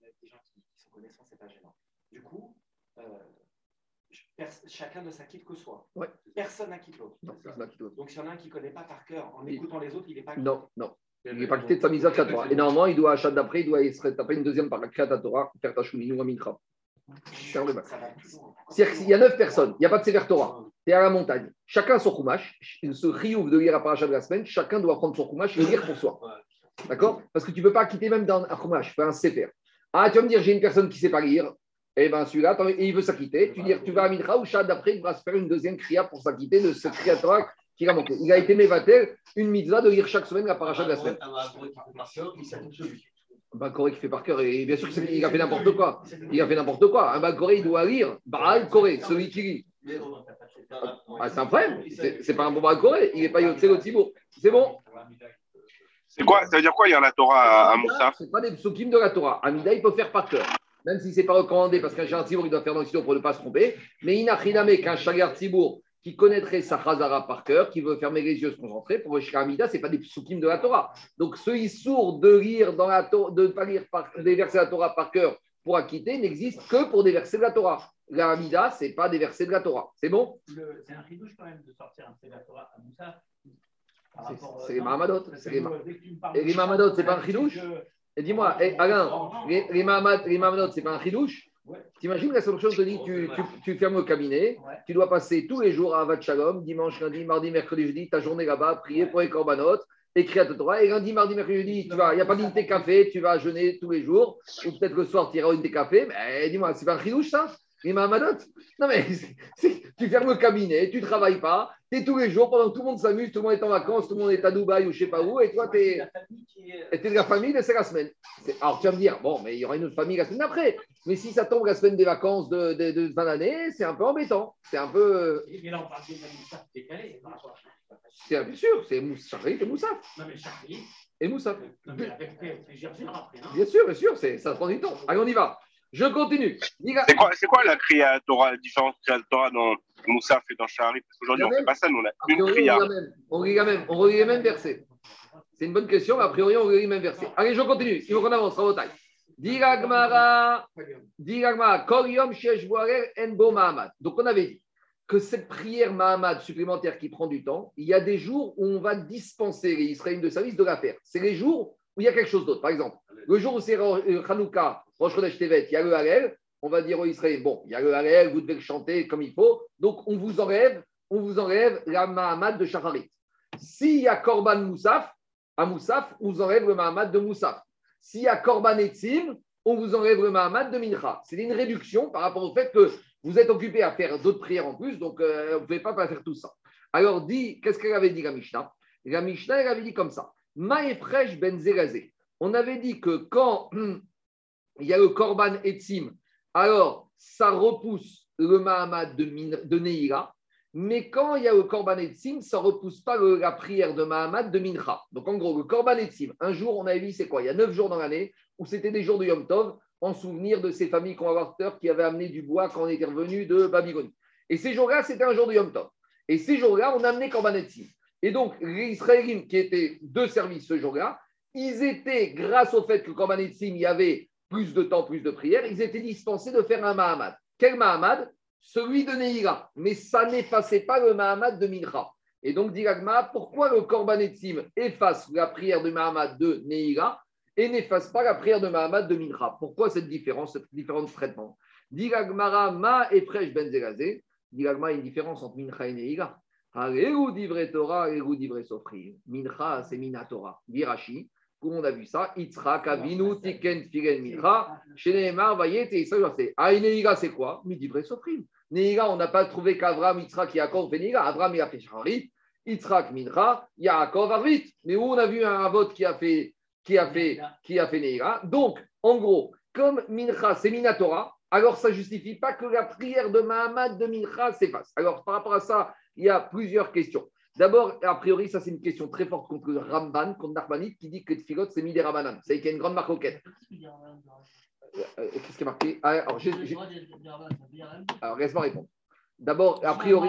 on a des gens qui, qui sont connaissants, c'est pas gênant. Du coup, euh, chacun ne s'acquitte que soi. Ouais. Personne n'acquitte l'autre. Donc, s'il y en a un qui ne connaît pas par cœur, en Oui. écoutant les autres, il n'est pas Non, non. Il n'est pas quitté de sa mise à Torah. Et normalement, il doit, à chaque d'après, il doit se taper une deuxième par la Kriyat Torah, faire ta ou un mincha. C'est-à-dire qu'il y a neuf personnes, il n'y a pas de Sefer Torah. Tu es à la montagne. Chacun son koumash, ce riouf de lire la paracha de la semaine, chacun doit prendre son koumash et lire pour soi. D'accord? Parce que tu ne peux pas quitter même dans un koumash, un Sefer. Ah, tu vas me dire, j'ai une personne qui ne sait pas lire. Eh bien, celui-là, et il veut s'acquitter. Tu dis, tu vas à Mincha ou Shad d'après, il va se faire une deuxième kriya pour s'acquitter de ce kriya Torah qui a manqué. Il a été mévatel, une mitzvah de lire chaque semaine la paracha de la semaine. Un Baal qui fait par cœur, et bien sûr qu'il a fait n'importe quoi. Il a fait n'importe quoi. Un Baal il doit lire Baal Koré, celui qui lit. Ah, c'est un problème. C'est pas un bon Koré. Il n'est pas Yotzé le Tibour. C'est bon. C'est quoi Ça veut dire quoi, il y a la Torah à, Moussa? C'est pas des psukim de la Torah. Amida, il peut faire par cœur. Même si ce n'est pas recommandé, parce qu'un Shagar Tibour, il doit faire dans le pour ne pas se tromper. Mais Inachiname, qu'un Shagar Tibour qui connaîtrait sa Chazara par cœur, qui veut fermer les yeux, se concentrer. Pour le Shkamida, ce n'est pas des psukim de la Torah. Donc, ce sourd de lire dans la Torah, de ne pas lire par- des versets de la Torah par cœur pour acquitter n'existe que pour des versets de la Torah. La Hamida, ce n'est pas des versets de la Torah. C'est bon? C'est un ridouche quand même de sortir un Seder Torah à Moussa. C'est- euh, c'est les non, Mahamadot, c'est Et de les Mahamadot, c'est pas un c'est que- Et dis-moi, Alain, les, les, Mahamad- les Mahamadot, ce n'est pas un chidouche Ouais. T'imagines la solution te dit tu, tu, tu fermes le cabinet, Ouais. tu dois passer tous les jours à Avat Shalom, dimanche, lundi, mardi, mercredi, jeudi, ta journée là-bas, prier pour les corbanotes, écrire à Torah. Et lundi, mardi, mercredi, tu vas, il n'y a pas d'unité café, tu vas jeûner tous les jours, ou peut-être le soir, tu iras à unité café. Mais dis-moi, c'est pas un chidouche ça? Les Mahamadot Non mais tu fermes le cabinet, tu ne travailles pas, tu es tous les jours, pendant que tout le monde s'amuse, tout le monde est en vacances, tout le monde est à Dubaï ou je sais pas où, et toi, tu es. T'es de la famille, et c'est la semaine. Alors tu vas me dire, bon, mais il y aura une autre famille la semaine d'après. Mais si ça tombe la semaine des vacances de, de, de fin d'année, c'est un peu embêtant. C'est un peu. Et là, on parle de Moussa décalé. C'est bien sûr, c'est Moussa, Charlie et Moussa. Non, mais Charlie, Et Moussa. non, mais avec fait plusieurs heures après. Hein. Bien sûr, bien sûr, ça prend du temps. Allez, on y va. Je continue. C'est quoi, quoi la Kriya Torah, la différence Kriya Torah dans Moussaf et dans Shahari? Parce qu'aujourd'hui, on ne fait pas ça, nous, on a une on Kriya. On lit la même. On relit les mêmes versets. C'est une bonne question, mais a priori, on relit les mêmes versets. Allez, je continue. Il faut qu'on avance, Rabotai. Diga Gmara. Diga Gmara. Kol yom sheyesh bo harel en bo Mahamad. Donc, on avait dit que cette prière Mahamad supplémentaire qui prend du temps, il y a des jours où on va dispenser les Israéliens de service de la faire. C'est les jours où il y a quelque chose d'autre. Par exemple, le jour où c'est euh, Hanouka, Rosh Chodesh Tevet, il y a le Harel, on va dire aux Israéliens, bon, il y a le Harel, vous devez le chanter comme il faut, donc on vous enlève, on vous enlève la Mahamad de Shacharit. S'il y a Korban Moussaf, à Moussaf, on vous enlève le Mahamad de Moussaf. S'il y a Korban Etzim, on vous enlève le Mahamad de Mincha. C'est une réduction par rapport au fait que vous êtes occupé à faire d'autres prières en plus, donc euh, vous ne pouvez pas faire tout ça. Alors, dit, qu'est-ce qu'elle avait dit la Mishnah? La Mishnah, elle avait dit comme ça Maefresh ben. On avait dit que quand [CLEARS THROAT] il y a le Korban Etzim, alors ça repousse le Mahamad de, Neira, mais quand il y a le Korban Etzim, ça ne repousse pas la prière de Mahamad de Mincha. Donc en gros, le Korban Etzim, un jour, on avait vu, c'est quoi? Il y a neuf jours dans l'année où c'était des jours de Yom Tov, en souvenir de ces familles conservateurs qui avaient amené du bois quand on était revenu de Babylone. Et ces jours-là, c'était un jour de Yom Tov. Et ces jours-là, on a amené Korban Etzim. Et donc, les Israéliens qui étaient de service ce jour-là, ils étaient, grâce au fait que Korban Etzim, il y avait plus de temps, plus de prières, ils étaient dispensés de faire un Mahamad. Quel Mahamad? Celui de Neira. Mais ça n'effaçait pas le Mahamad de Mincha. Et donc, dit pourquoi le Korban Etzim efface la prière de Mahamad de Neira et n'efface pas la prière de Mahamad de Mincha? Pourquoi cette différence, cette différence de traitement? Dit Ma et Fresh Ben Zerazé. Dit l'Agma, il y a une différence entre Mincha et Neira. Torah. Mincha, c'est Minatora. Dit Rashi. Le monde a vu ça. Yitzhak, Avinu, Tiken, Figen, Mincha. Chez Nehemar, Vayet et Israël, c'est. Ah, et Neira, c'est quoi? Midivrei Sofrim. Neira, on n'a pas trouvé qu'Avram, Yitzhak, Yaakov Neira. Avram, il a fait Shacharit. Yitzhak, Mincha. Yaakov, Arvit. Mais où on a vu un vote qui a fait, qui a fait, qui a fait Neira? Donc, en gros, comme Mincha, c'est Minatora, alors ça ne justifie pas que la prière de Mahamad de Mincha s'efface. Alors, par rapport à ça, il y a plusieurs questions. D'abord, a priori, ça c'est une question très forte contre Ramban, contre Narbanit, qui dit que Tfilot c'est mis des Rabanan. C'est qu'il y a une grande marque Euh, Qu'est-ce qui est marqué? Ah, alors, laisse-moi répondre. D'abord, a priori.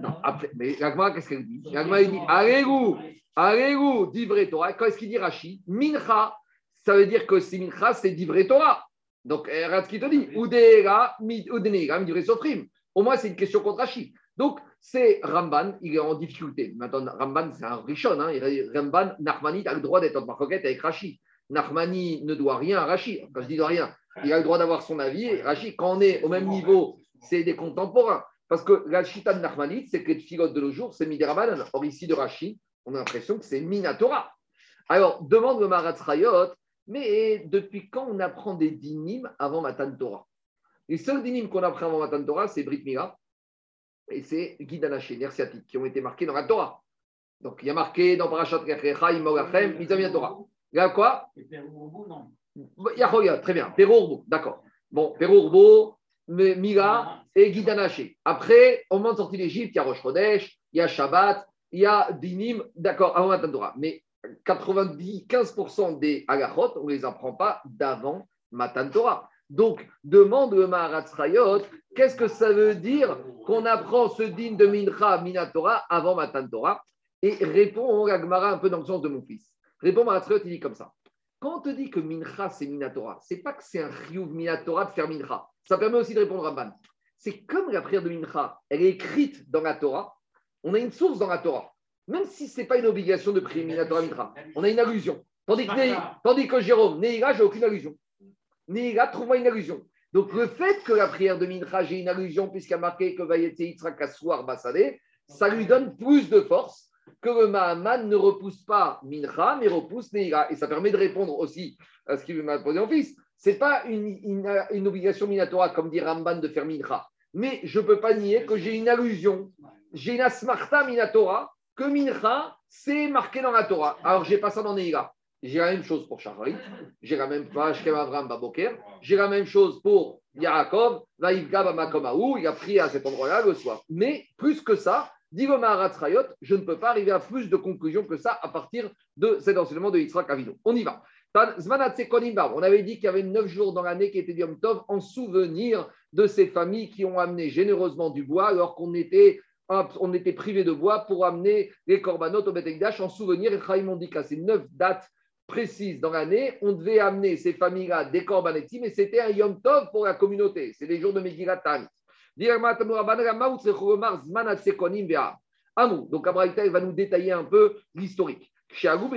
Non, après, mais Agma, qu'est-ce qu'elle dit? Agma, il dit Allez-vous, allez-vous, divrei Torah. Quand est-ce qu'il dit Rashi? Mincha, ça veut dire que si Mincha, c'est divrei Torah. Donc, regarde ce qu'il te dit Udera, Udenera, divrei Sofrim. Au moins, c'est une question contre Rashi. Donc, c'est Ramban, il est en difficulté. Maintenant, Ramban, c'est un richon. Hein. Ramban, Nachmani a le droit d'être en marcoquette avec Rashi. Nachmani ne doit rien à Rashi. Quand je dis doit rien, il a le droit d'avoir son avis. Et Rashi, quand on est au même niveau, c'est des contemporains. Parce que la chita de c'est que les filotes de nos jours, c'est Midirabanan. Or, ici, de Rashi, on a l'impression que c'est Minatora. Alors, demande le Maratzrayot, mais depuis quand on apprend des dinim avant Matan Torah? Les seuls dinim qu'on apprend avant Matan Torah, c'est Brit Mila et c'est Guidanaché, sciatiques, qui ont été marqués dans la Torah. Donc, il y a marqué dans Parashat Rechecha, Imolachem, Mitzvah Torah. Il y a quoi? Yahoya, très bien. Perourbo, d'accord. Bon, Perourbo, Mila et Guidanaché. Après, au moment de sortie d'Égypte, il y a Rosh Chodesh, il y a Shabbat, il y a Dinim, d'accord, avant Matan Torah. Mais 90, 15% des halachot, on ne les apprend pas d'avant Matan Torah. Donc, demande le Maharatz Rayot, qu'est-ce que ça veut dire qu'on apprend ce din de Mincha Minatora avant Matan Torah? Et répond la Gemara un peu dans le sens de mon fils. Répond Maharatz Rayot, il dit comme ça. Quand on te dit que Mincha c'est Minatora, c'est pas que c'est un Chiyuv Minatora de faire Mincha. Ça permet aussi de répondre Ramban. C'est comme la prière de Mincha, elle est écrite dans la Torah. On a une source dans la Torah. Même si ce n'est pas une obligation de prier Minatora Mincha, on a une allusion. Tandis que, tandis que Jérôme, Neira, j'ai aucune allusion. Neira, trouve-moi une allusion. Donc le fait que la prière de Mincha, j'ai une allusion, puisqu'il a marqué que Vayetse Yitzhak Aswar Bassadeh, ça lui donne plus de force que le Mahaman ne repousse pas Mincha, mais repousse Neira. Et ça permet de répondre aussi à ce qu'il m'a posé en fils. Ce n'est pas une, obligation Minatora, comme dit Ramban, de faire Mincha. Mais je ne peux pas nier que j'ai une allusion, j'ai une asmarta Minatora, que Mincha, c'est marqué dans la Torah. Alors, j'ai pas ça dans Neira. J'ai la même chose pour Shacharit, j'ai la même Baboker, j'ai la même chose pour Yaakov, Bamakomaou, il a prié à cet endroit-là le soir. Mais plus que ça, je ne peux pas arriver à plus de conclusions que ça à partir de cet enseignement de Yitzhak Avinu. On y va. On avait dit qu'il y avait neuf jours dans l'année qui étaient Yom Tov en souvenir de ces familles qui ont amené généreusement du bois alors qu'on était, on était privé de bois pour amener les korbanot au Beth Amikdash en souvenir. Et Chaim dit qu'à ces neuf dates précises dans l'année, on devait amener ces familles-là des korbanetim et c'était un Yom Tov pour la communauté. C'est les jours de Megillat. Donc, Abraïta, va nous détailler un peu l'historique. Quand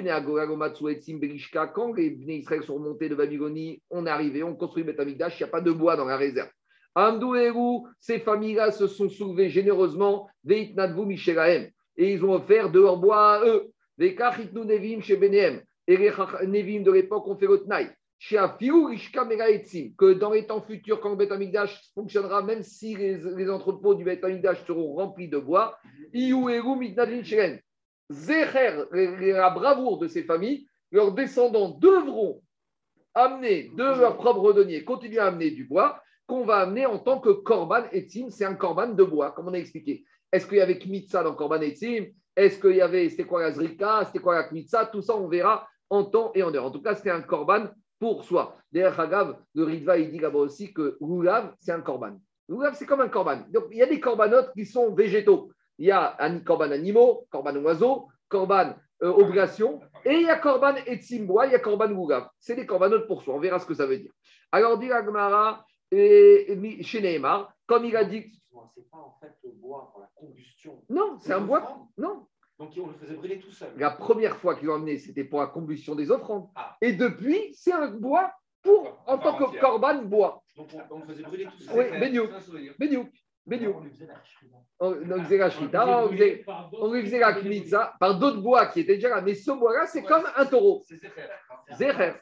les Bnei Israël sont remontés de Babylonie, on est arrivé, on construit Beth Amikdash, il n'y a pas de bois dans la réserve. Amdou ces familles-là se sont soulevées généreusement, et ils ont offert de leur bois à eux. Nevim chez et les Nevim de l'époque ont fait le Tnaï. Que dans les temps futurs, quand le Beth Amikdash fonctionnera, même si les, entrepôts du Beth Amikdash seront remplis de bois, la bravoure de ces familles, leurs descendants devront amener de leur propre denier, continuer à amener du bois, qu'on va amener en tant que korban etzim, c'est un korban de bois, comme on a expliqué. Est-ce qu'il y avait kmitza dans korban etzim? Est-ce qu'il y avait, c'était quoi la zrika? C'était quoi la kmitza Tout ça, on verra en temps et en heure. En tout cas, c'était un korban pour soi. D'ailleurs, Hagav, le Ritva, il dit là-bas aussi que l'oulav, c'est un korban. L'oulav, c'est comme un korban. Donc, il y a des korbanotes qui sont végétaux. Il y a un korban animaux, korban oiseaux, korban euh, obligation, et il y a korban etzim bois, il y a korban l'oulav. C'est des korbanotes pour soi. On verra ce que ça veut dire. Alors, dit Agmara, et, et chez Neymar, comme il a dit, c'est pas en fait le bois pour la combustion. non, c'est un bois. Non, Donc on le faisait brûler tout seul. la première fois qu'ils l'ont amené, c'était pour la combustion des offrandes. Ah. Et depuis, c'est un bois pour, en tant que korban bois. Donc on, on le faisait brûler tout seul. Oui, Beniouk, Beniouk, Beniouk. On lui faisait la shrina. On on faisait on lui faisait la kmitza par d'autres bois qui étaient déjà là. Mais ce bois-là, c'est comme un taureau. C'est Zecher.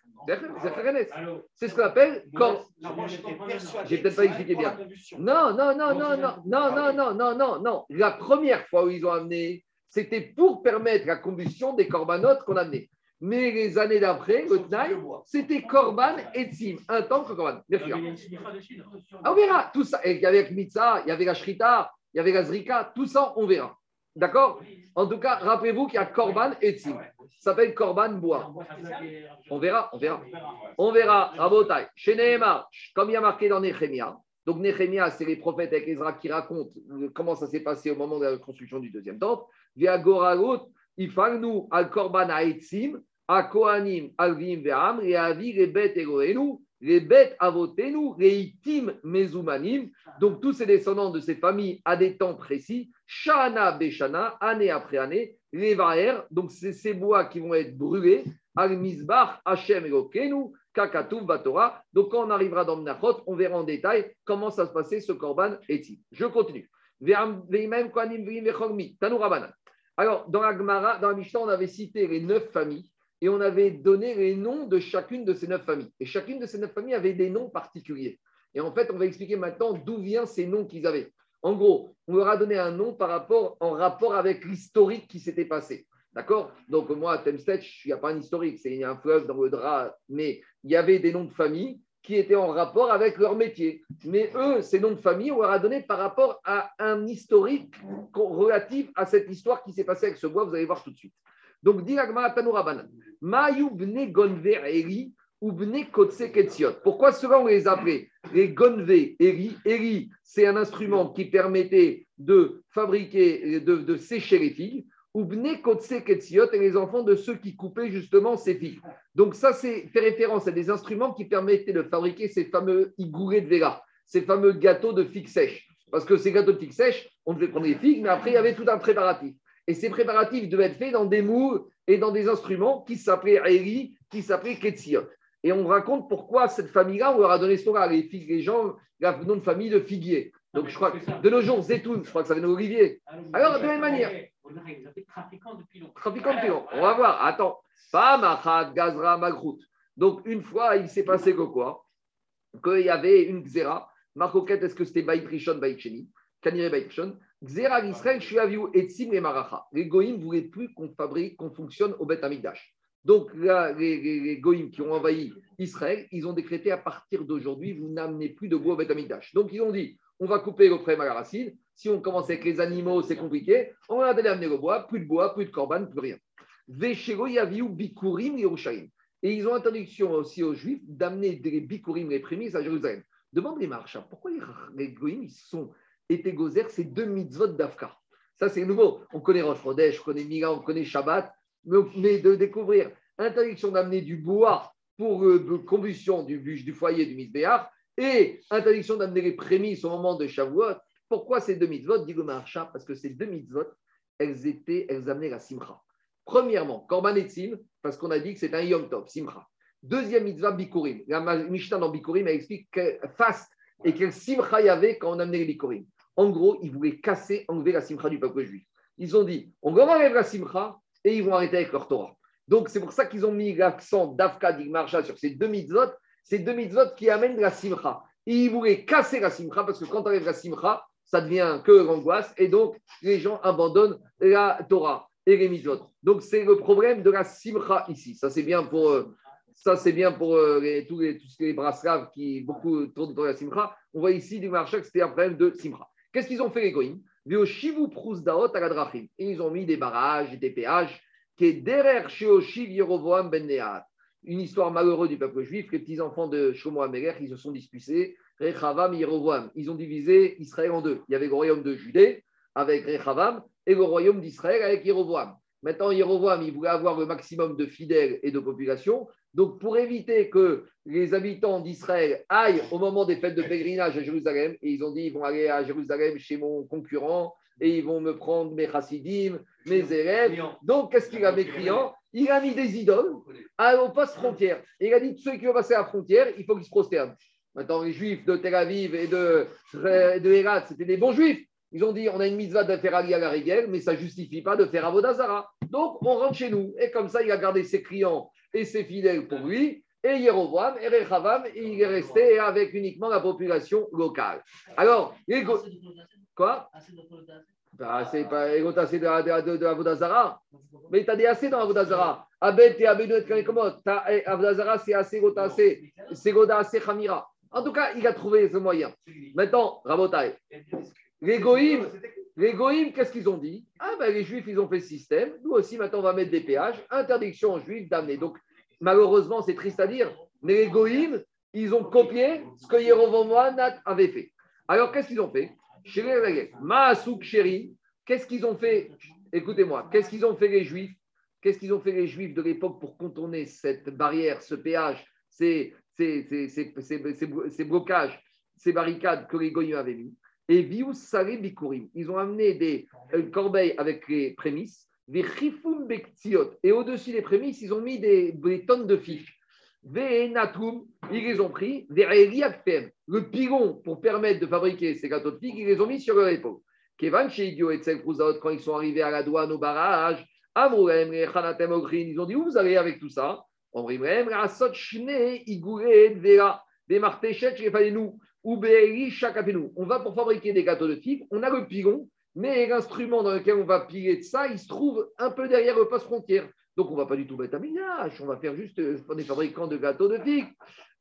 Allô C'est ce qu'on appelle cor- Non, moi j'étais persuadé. J'ai peut-être que pas expliqué bien. la combustion. Non, non, non, non, non, non, non, non, non, non, non. La première fois où ils ont amené, c'était pour permettre la combustion des corbanotes qu'on amenait. Mais les années d'après, le Tnaï, c'était Korban et Tzim, un temps que Korban. Bien sûr. Il y a une smicha dessus, non Ah, on verra tout ça. Et il y avait la Kmitza, il y avait la Shrita, il y avait la Zrika, tout ça, on verra. D'accord? En tout cas, rappelez-vous qu'il y a Korban et Tzim. Ça s'appelle Korban bois. On verra, on verra. On verra, Rabotai. Chez Nehemar, comme il y a marqué dans Nehemia, donc Nehemia, c'est les prophètes avec Ezra qui racontent comment ça s'est passé au moment de la construction du deuxième temple. Via Ifagnu al Korban Aetzim, a Kohanim Alvim Ve'am, et Avi les bêtes Eloenu, les bêtes Avotenu, les Itim Mezumanim. Donc tous ces descendants de ces familles à des temps précis, Shana Beshana, année après année, les Vaer, donc c'est ces bois qui vont être brûlés, Al Mizbach, Hashem Elokenu, Kakatouf Batora. Donc, quand on arrivera dans Menachot, on verra en détail comment ça se passait ce Korban Etim. Je continue. Alors, dans la Gemara, dans la Mishnah, on avait cité les neuf familles et on avait donné les noms de chacune de ces neuf familles. Et chacune de ces neuf familles avait des noms particuliers. Et en fait, on va expliquer maintenant d'où viennent ces noms qu'ils avaient. En gros, on leur a donné un nom par rapport, en rapport avec l'historique qui s'était passé. D'accord? Donc, moi, à Temstead, il n'y a pas un historique, c'est un fleuve dans le drap, mais il y avait des noms de famille qui étaient en rapport avec leur métier. Mais eux, ces noms de famille, on leur a donné par rapport à un historique relatif à cette histoire qui s'est passée avec ce bois, vous allez voir tout de suite. Donc, dit Agmara Tanourabanan, Mayu bne gonver eri, ou Bne Kotse Ketziot. Pourquoi cela on les appelait les Gonve Eri Eri, c'est un instrument qui permettait de fabriquer, de sécher les figues. Ou Bne Kotse Ketziot et les enfants de ceux qui coupaient justement ces figues. Donc ça, c'est fait référence à des instruments qui permettaient de fabriquer ces fameux igourés de Vera, ces fameux gâteaux de figues sèches. Parce que ces gâteaux de figues sèches, on devait prendre les figues, mais après, il y avait tout un préparatif. Et ces préparatifs devaient être faits dans des moules et dans des instruments qui s'appelaient Eri, qui s'appelaient Ketziot. Et on raconte pourquoi cette famille-là, on leur a donné ce nom-là, les, figues, les gens, la nom de famille de figuier. Donc je crois que de nos jours, Zetoun, je crois que ça vient d'Olivier. Alors, de la même manière. On a ils appellent trafiquants de pilons. Trafiquant de pilons. On va voir. Attends. Famachat Gazra Magrout. Donc, une fois, il s'est passé que quoi? Qu'il y avait une Xéra. Marcoquette, est-ce que c'était Baït Rishon, Baït Sheni Kanire Baït Rishon. Xéra Israël, Shuaviu, Etzim et Maracha. Les Goïms ne voulaient plus qu'on fabrique, qu'on fonctionne au Beth Amikdash. Donc, là, les, les, les Goïms qui ont envahi Israël, ils ont décrété à partir d'aujourd'hui, vous n'amenez plus de bois au Beth Amikdash. Donc, ils ont dit, on va couper le problème à la racine. Si on commence avec les animaux, c'est compliqué. On va aller amener le bois, plus de bois, plus de corban, plus rien. Veshego Yaviu Bikurim Yerushalayim. Et ils ont interdiction aussi aux Juifs d'amener des Bikurim, les prémices, à Jérusalem. Demande les marches, pourquoi les, Goïms, ils sont été gozer, c'est deux mitzvot d'Afka? Ça, c'est nouveau. On connaît Rosh Chodesh, on connaît Mila, on connaît Shabbat, mais, mais de découvrir interdiction d'amener du bois pour euh, de combustion du, du foyer du Mizbeach et interdiction d'amener les prémices au moment de Shavuot. Pourquoi ces deux mitzvot Dit le parce que ces deux mitzvot, elles, étaient, elles amenaient la simcha. Premièrement, Korban et Tzim, parce qu'on a dit que c'est un Yom Tov, simcha. Deuxième mitzvah, Bikurim. La Mishnah dans Bikurim, elle explique que fast et quel simcha il y avait quand on amenait les Bikurim. En gros, ils voulaient casser, enlever la simcha du peuple juif. Ils ont dit, on va enlever la simcha et ils vont arrêter avec leur Torah. Donc, c'est pour ça qu'ils ont mis l'accent d'Afka d'Igmarsha sur ces deux mitzvot, ces deux mitzvot qui amènent la simcha. Et ils voulaient casser la simcha parce que quand enlève la simcha, ça devient que l'angoisse et donc les gens abandonnent la Torah et les mitzvot. Donc, c'est le problème de la simcha ici. Ça, c'est bien pour. euh, ça, c'est bien pour euh, tous les, tous les qui beaucoup tournent autour de la simcha. On voit ici du marché que c'était un problème de simcha. Qu'est-ce qu'ils ont fait les goïms ils ont mis des barrages, des péages, qui est derrière Sheoshiv Yerovoam Ben Nehat. Une histoire malheureuse du peuple juif. Les petits-enfants de Shlomo Amelech, ils se sont disputés. Rechavam et. Ils ont divisé Israël en deux. Il y avait le royaume de Judée avec Rechavam et le royaume d'Israël avec Yerovoam. Maintenant, Yerovoam, il voulait avoir le maximum de fidèles et de population. Donc, pour éviter que les habitants d'Israël aillent au moment des fêtes de pèlerinage à Jérusalem, et ils ont dit ils vont aller à Jérusalem chez mon concurrent et ils vont me prendre mes chassidim, mes élèves. Donc, qu'est-ce qu'il a mes clients? Il a mis des idoles à- au poste frontière. Et il a dit tous ceux qui vont passer à la frontière, il faut qu'ils se prosternent. Maintenant, les juifs de Tel Aviv et de, de Hérat, c'était des bons juifs. Ils ont dit on a une mitzvah de faire à la rigueur, mais ça ne justifie pas de faire Avodazara. Donc, on rentre chez nous. Et comme ça, il a gardé ses clients et ses fidèles pour lui. Et Yeroboam et Rechavam, il est resté avec uniquement la population locale. Alors, les Quoi? Bah, C'est pas Égota, c'est de, de, de, Avodazara. Mais tu as des assez dans Avodazara. Abed et Abedou et Kanekomot. Avodazara, c'est assez Gota, assez. C'est Goda, assez Khamira. En tout cas, il a trouvé ce moyen. Maintenant, Rabotai, les Goïms, qu'est-ce qu'ils ont dit? Ah ben les Juifs, ils ont fait ce système. Nous aussi, maintenant, on va mettre des péages. Interdiction aux Juifs d'amener. Donc, malheureusement, c'est triste à dire, mais les Goïms, ils ont copié ce que Yerovoam avait fait. Alors, qu'est-ce qu'ils ont fait? Maasouk qu'est-ce qu'ils ont fait? Écoutez-moi, qu'est-ce qu'ils ont fait les Juifs? Qu'est-ce qu'ils ont fait les Juifs de l'époque pour contourner cette barrière, ce péage, ces, ces, ces, blocages, ces barricades que les Goyim avaient mis? Et Vius Salé Bikurim, ils ont amené des euh, corbeilles avec les prémices, des Chifoum Bektiot, et au-dessus des prémices, ils ont mis des tonnes de fiches. Ils les ont pris, le pilon pour permettre de fabriquer ces gâteaux de figues, ils les ont mis sur leur épaule. Kevan chez Idio et quand ils sont arrivés à la douane au barrage, Amroem, Chanatem Ogrin, ils ont dit où vous allez avec tout ça? Rasot Shne, Igouret, Vera, des Martéchet, nous ou Be'eri, Chakapenu. On va pour fabriquer des gâteaux de figues, on a le pilon, mais l'instrument dans lequel on va piler de ça, il se trouve un peu derrière le poste frontière. Donc, on ne va pas du tout mettre un millage, on va faire juste euh, des fabricants de gâteaux de figues.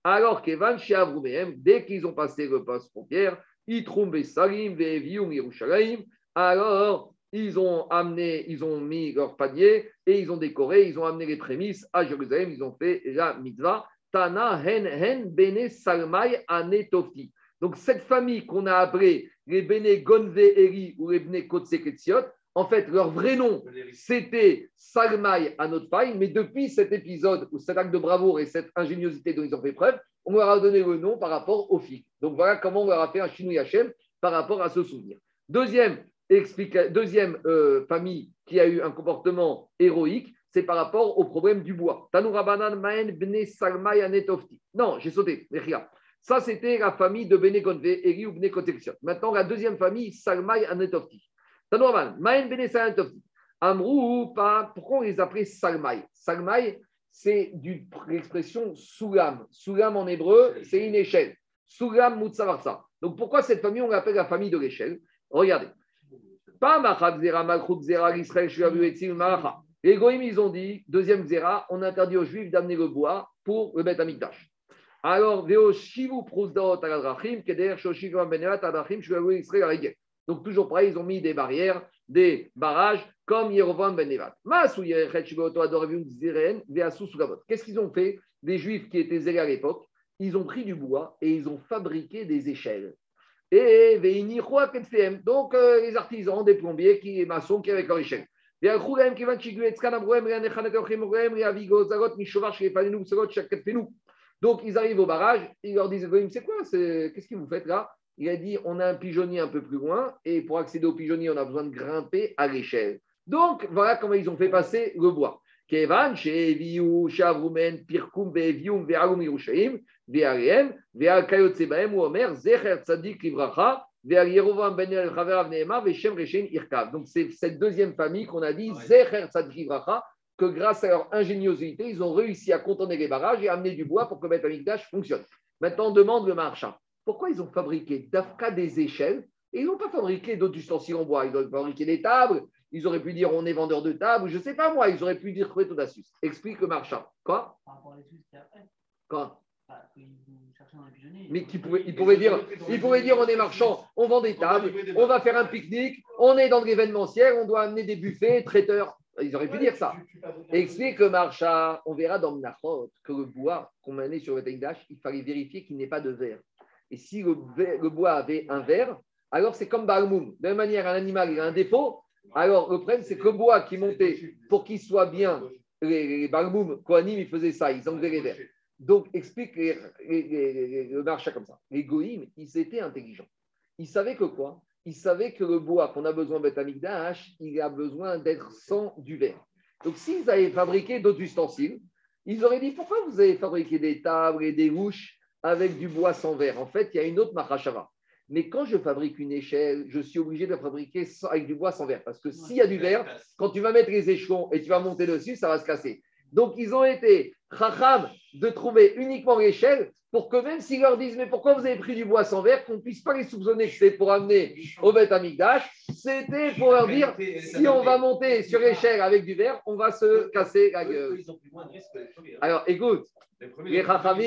Alors qu'Evan, chez Avrouméhem, dès qu'ils ont passé le poste frontière, ils trouvent Salim, Ve'evium, Yerushalayim. Alors, ils ont amené, ils ont mis leur panier et ils ont décoré, ils ont amené les prémices à Jérusalem, ils ont fait la mitzvah. Tana Hen Hen Bene Salmai Anetofti. Donc, cette famille qu'on a appelée les Bene Gonve Eri ou les Bene Kotseketziot, en fait, leur vrai nom, c'était Salmai Anotfai, mais depuis cet épisode, ou cet acte de bravoure et cette ingéniosité dont ils ont fait preuve, on leur a donné le nom par rapport au fils. Donc, voilà comment on leur a fait un Shinou Hachem par rapport à ce souvenir. Deuxième, explica- deuxième euh, famille qui a eu un comportement héroïque, c'est par rapport au problème du bois. Tanoura Banan Maen Bne Salmai Anetofti. Non, j'ai sauté. Mechia. Ça, c'était la famille de Bene Eri ou Bene. Maintenant, la deuxième famille, Salmai Anetofti. Tanoura Banan Maen Bene Salmai Anetofti. Amrou, pas. Pourquoi on les appelait Salmai Salmai, c'est l'expression Soulam. Soulam en hébreu, c'est une échelle. Soulam Mutsavarsa. Donc, pourquoi cette famille, on l'appelle la famille de l'échelle? Regardez. Pas Machat Zera, Malchut Zera, Israël, Shuavu, Etzil, Maracha. Les Goïm, ils ont dit, deuxième Zera, on interdit aux Juifs d'amener le bois pour le Beth Amikdash. Alors, Veo Shivu Prusdaot Aladrachim, Keder Shoshiv Benevat Adrachim, Shuavu, Israël, Regel. Donc, toujours pareil, ils ont mis des barrières, des barrages, comme Yerovam ben Nevat. Qu'est-ce qu'ils ont fait Les Juifs qui étaient zélés à l'époque, ils ont pris du bois et ils ont fabriqué des échelles. Et donc euh, les artisans, des plombiers, qui, des maçons qui avaient leur échelle. Donc ils arrivent au barrage, ils leur disent C'est quoi? Qu'est-ce que vous faites là? il a dit on a un pigeonnier un peu plus loin, et pour accéder au pigeonnier, on a besoin de grimper à l'échelle. Donc, voilà comment ils ont fait passer le bois. Kevan, Shavrumen, Pirkum, Yerushaim, Vealem, Vealkayotsebaem, Omer, ben Donc, c'est cette deuxième famille qu'on a dit, Zecher, que grâce à leur ingéniosité, ils ont réussi à contourner les barrages et amener du bois pour que Beth Amikdash fonctionne. Maintenant, on demande le marchand pourquoi ils ont fabriqué d'Afka des échelles et ils n'ont pas fabriqué d'autres ustensiles en bois? Ils ont fabriqué des tables, ils auraient pu dire on est vendeur de tables, ou je ne sais pas moi, ils auraient pu dire quoi tout d'astuce. Explique le marchand. Quoi? Par rapport à après. Quoi? Bah. Mais qui pouvait, il pouvait dire, il pouvait dire on est marchand, on vend des tables, on va faire un pique-nique, on est dans l'événementiel, on doit amener des buffets, traiteurs. Ils auraient pu dire ça. Explique le marchand, on verra dans Menachot que le bois qu'on menait sur le Dash, il fallait vérifier qu'il n'ait pas de verre. Et si le, bois avait un verre, alors c'est comme Balmoum. De la même manière, un animal il a un défaut, alors le problème c'est que le bois qui montait pour qu'il soit bien, les, les Balmoum, Kohanim, ils faisaient ça, ils enlevaient les verres. Donc, explique le marché comme ça. Les goïms, ils étaient intelligents. Ils savaient que quoi? Ils savaient que le bois qu'on a besoin de Betamikdash, il a besoin d'être sans du verre. Donc, s'ils avaient fabriqué d'autres ustensiles, ils auraient dit pourquoi vous avez fabriqué des tables et des louches avec du bois sans verre En fait, il y a une autre machashava. Mais quand je fabrique une échelle, je suis obligé de la fabriquer sans- avec du bois sans verre. Parce que s'il y a du verre, quand tu vas mettre les échelons et tu vas monter dessus, ça va se casser. Donc, ils ont été chacham de trouver uniquement l'échelle pour que même s'ils leur disent Mais pourquoi vous avez pris du bois sans verre qu'on ne puisse pas les soupçonner que c'est pour amener au Beth Amikdash, c'était pour leur dire Si on va monter sur l'échelle avec du verre, on va se casser la gueule. Hein. Alors, écoute, Les les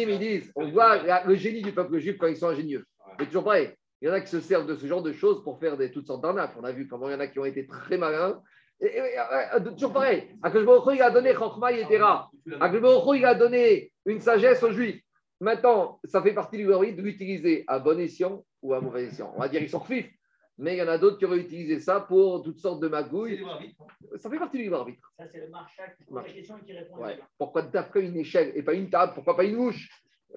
ils risques. disent On voit le génie du peuple juif quand ils sont ingénieux. Mais toujours pareil. Il y en a qui se servent de ce genre de choses pour faire des, toutes sortes d'arnaques. On a vu comment il y en a qui ont été très malins. Et, et- et- et- toujours pareil. Akash Baruch Hu, il a donné Chokhmah et Tera. Il a donné une sagesse aux Juifs. Maintenant, ça fait partie du de l'utiliser à bon escient ou à mauvais escient. On va dire ils sont fifs. Mais il y en a d'autres qui auraient utilisé ça pour toutes sortes de magouilles. les hein. Ça fait partie du libre arbitre. Ça, c'est le marchand qui pose la question et qui répond. Ouais. Pourquoi d'abord une échelle et pas une table? Pourquoi pas une louche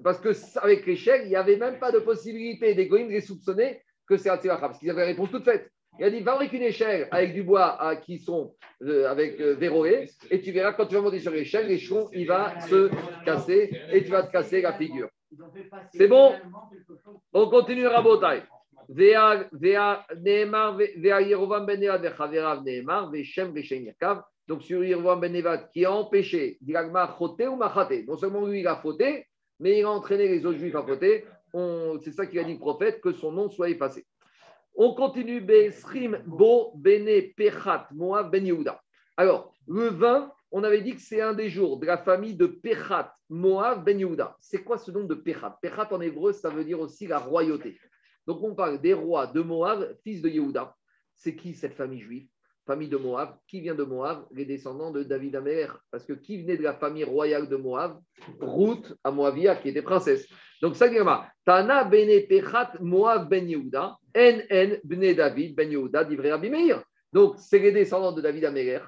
Parce que avec l'échelle, il n'y avait même pas de possibilité des goïms de les soupçonner que c'est un tzivachra, parce qu'ils avaient la réponse toute faite. Il a dit fabrique une échelle avec du bois à, qui sont euh, avec euh, verrouillés, et tu verras quand tu vas monter sur l'échelle, l'échelon il va se casser et tu vas te casser la figure. C'est bon? On continue Rabotai. Donc sur Yerovam ben Nevad qui a empêché ou. Non seulement lui il a fauté, mais il a entraîné les autres juifs à fauter. C'est ça qu'il a dit le prophète, que son nom soit effacé. On continue Besrim Bo Bene Pechat Moab Ben. Alors, le 20, on avait dit que c'est un des jours de la famille de Pechat Moab Ben. C'est quoi ce nom de Pechat? Pechat en hébreu, ça veut dire aussi la royauté. Donc on parle des rois de Moab, fils de Yehuda. C'est qui cette famille juive famille de Moab? Qui vient de Moab? Les descendants de David Améler. Parce que qui venait de la famille royale de Moab? Ruth à Moabia, qui était princesse. Donc ça, Tana bene Pechat Moab ben Yehuda, En En bene David ben Yehuda, d'Ivray Rabbi Meir. Donc c'est les descendants de David Améler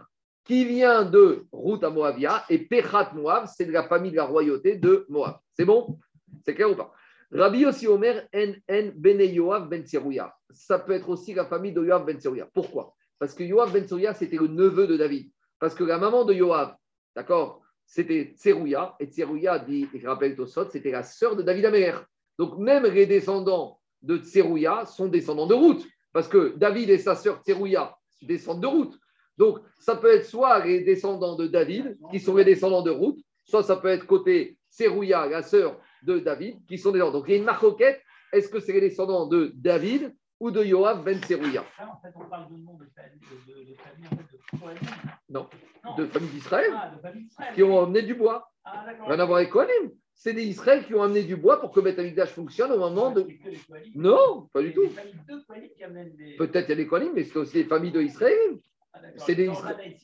qui vient de Ruth à Moabia, et Pechat Moab, c'est de la famille de la royauté de Moab. C'est bon? C'est clair ou pas? Rabbi aussi Omer En bene Yoav ben Tserouya. Ça peut être aussi la famille de Yoav ben Tserouya. Pourquoi? Parce que Yoav ben Tserouya, c'était le neveu de David. Parce que la maman de Yoav, d'accord, c'était Tserouya, et Tserouya, dit, je rappelle Tosot, c'était la sœur de David Améler. Donc même les descendants de Tserouya sont descendants de Ruth. Parce que David et sa sœur Tserouya descendent de Ruth. Donc, ça peut être soit les descendants de David, qui sont les descendants de Ruth, soit ça peut être côté Serouya, la sœur de David, qui sont des descendants. Donc, il y a une marcoquette. Est-ce que c'est les descendants de David ou de Yoav ben Serouya Ça, en fait, on parle de nom de famille, de, de, de famille en fait, de. Non, Non. de famille d'Israël, Ah, de qui ont amené du bois. Ah. Rien à voir avec Kohanim. C'est des Israël qui ont amené du bois pour que Beth fonctionne au moment de. Les Kohanim. Non, pas du tout. de. Peut-être il y a des Kohanim, mais c'est aussi des familles de Israël. Ah, c'est des c'est les.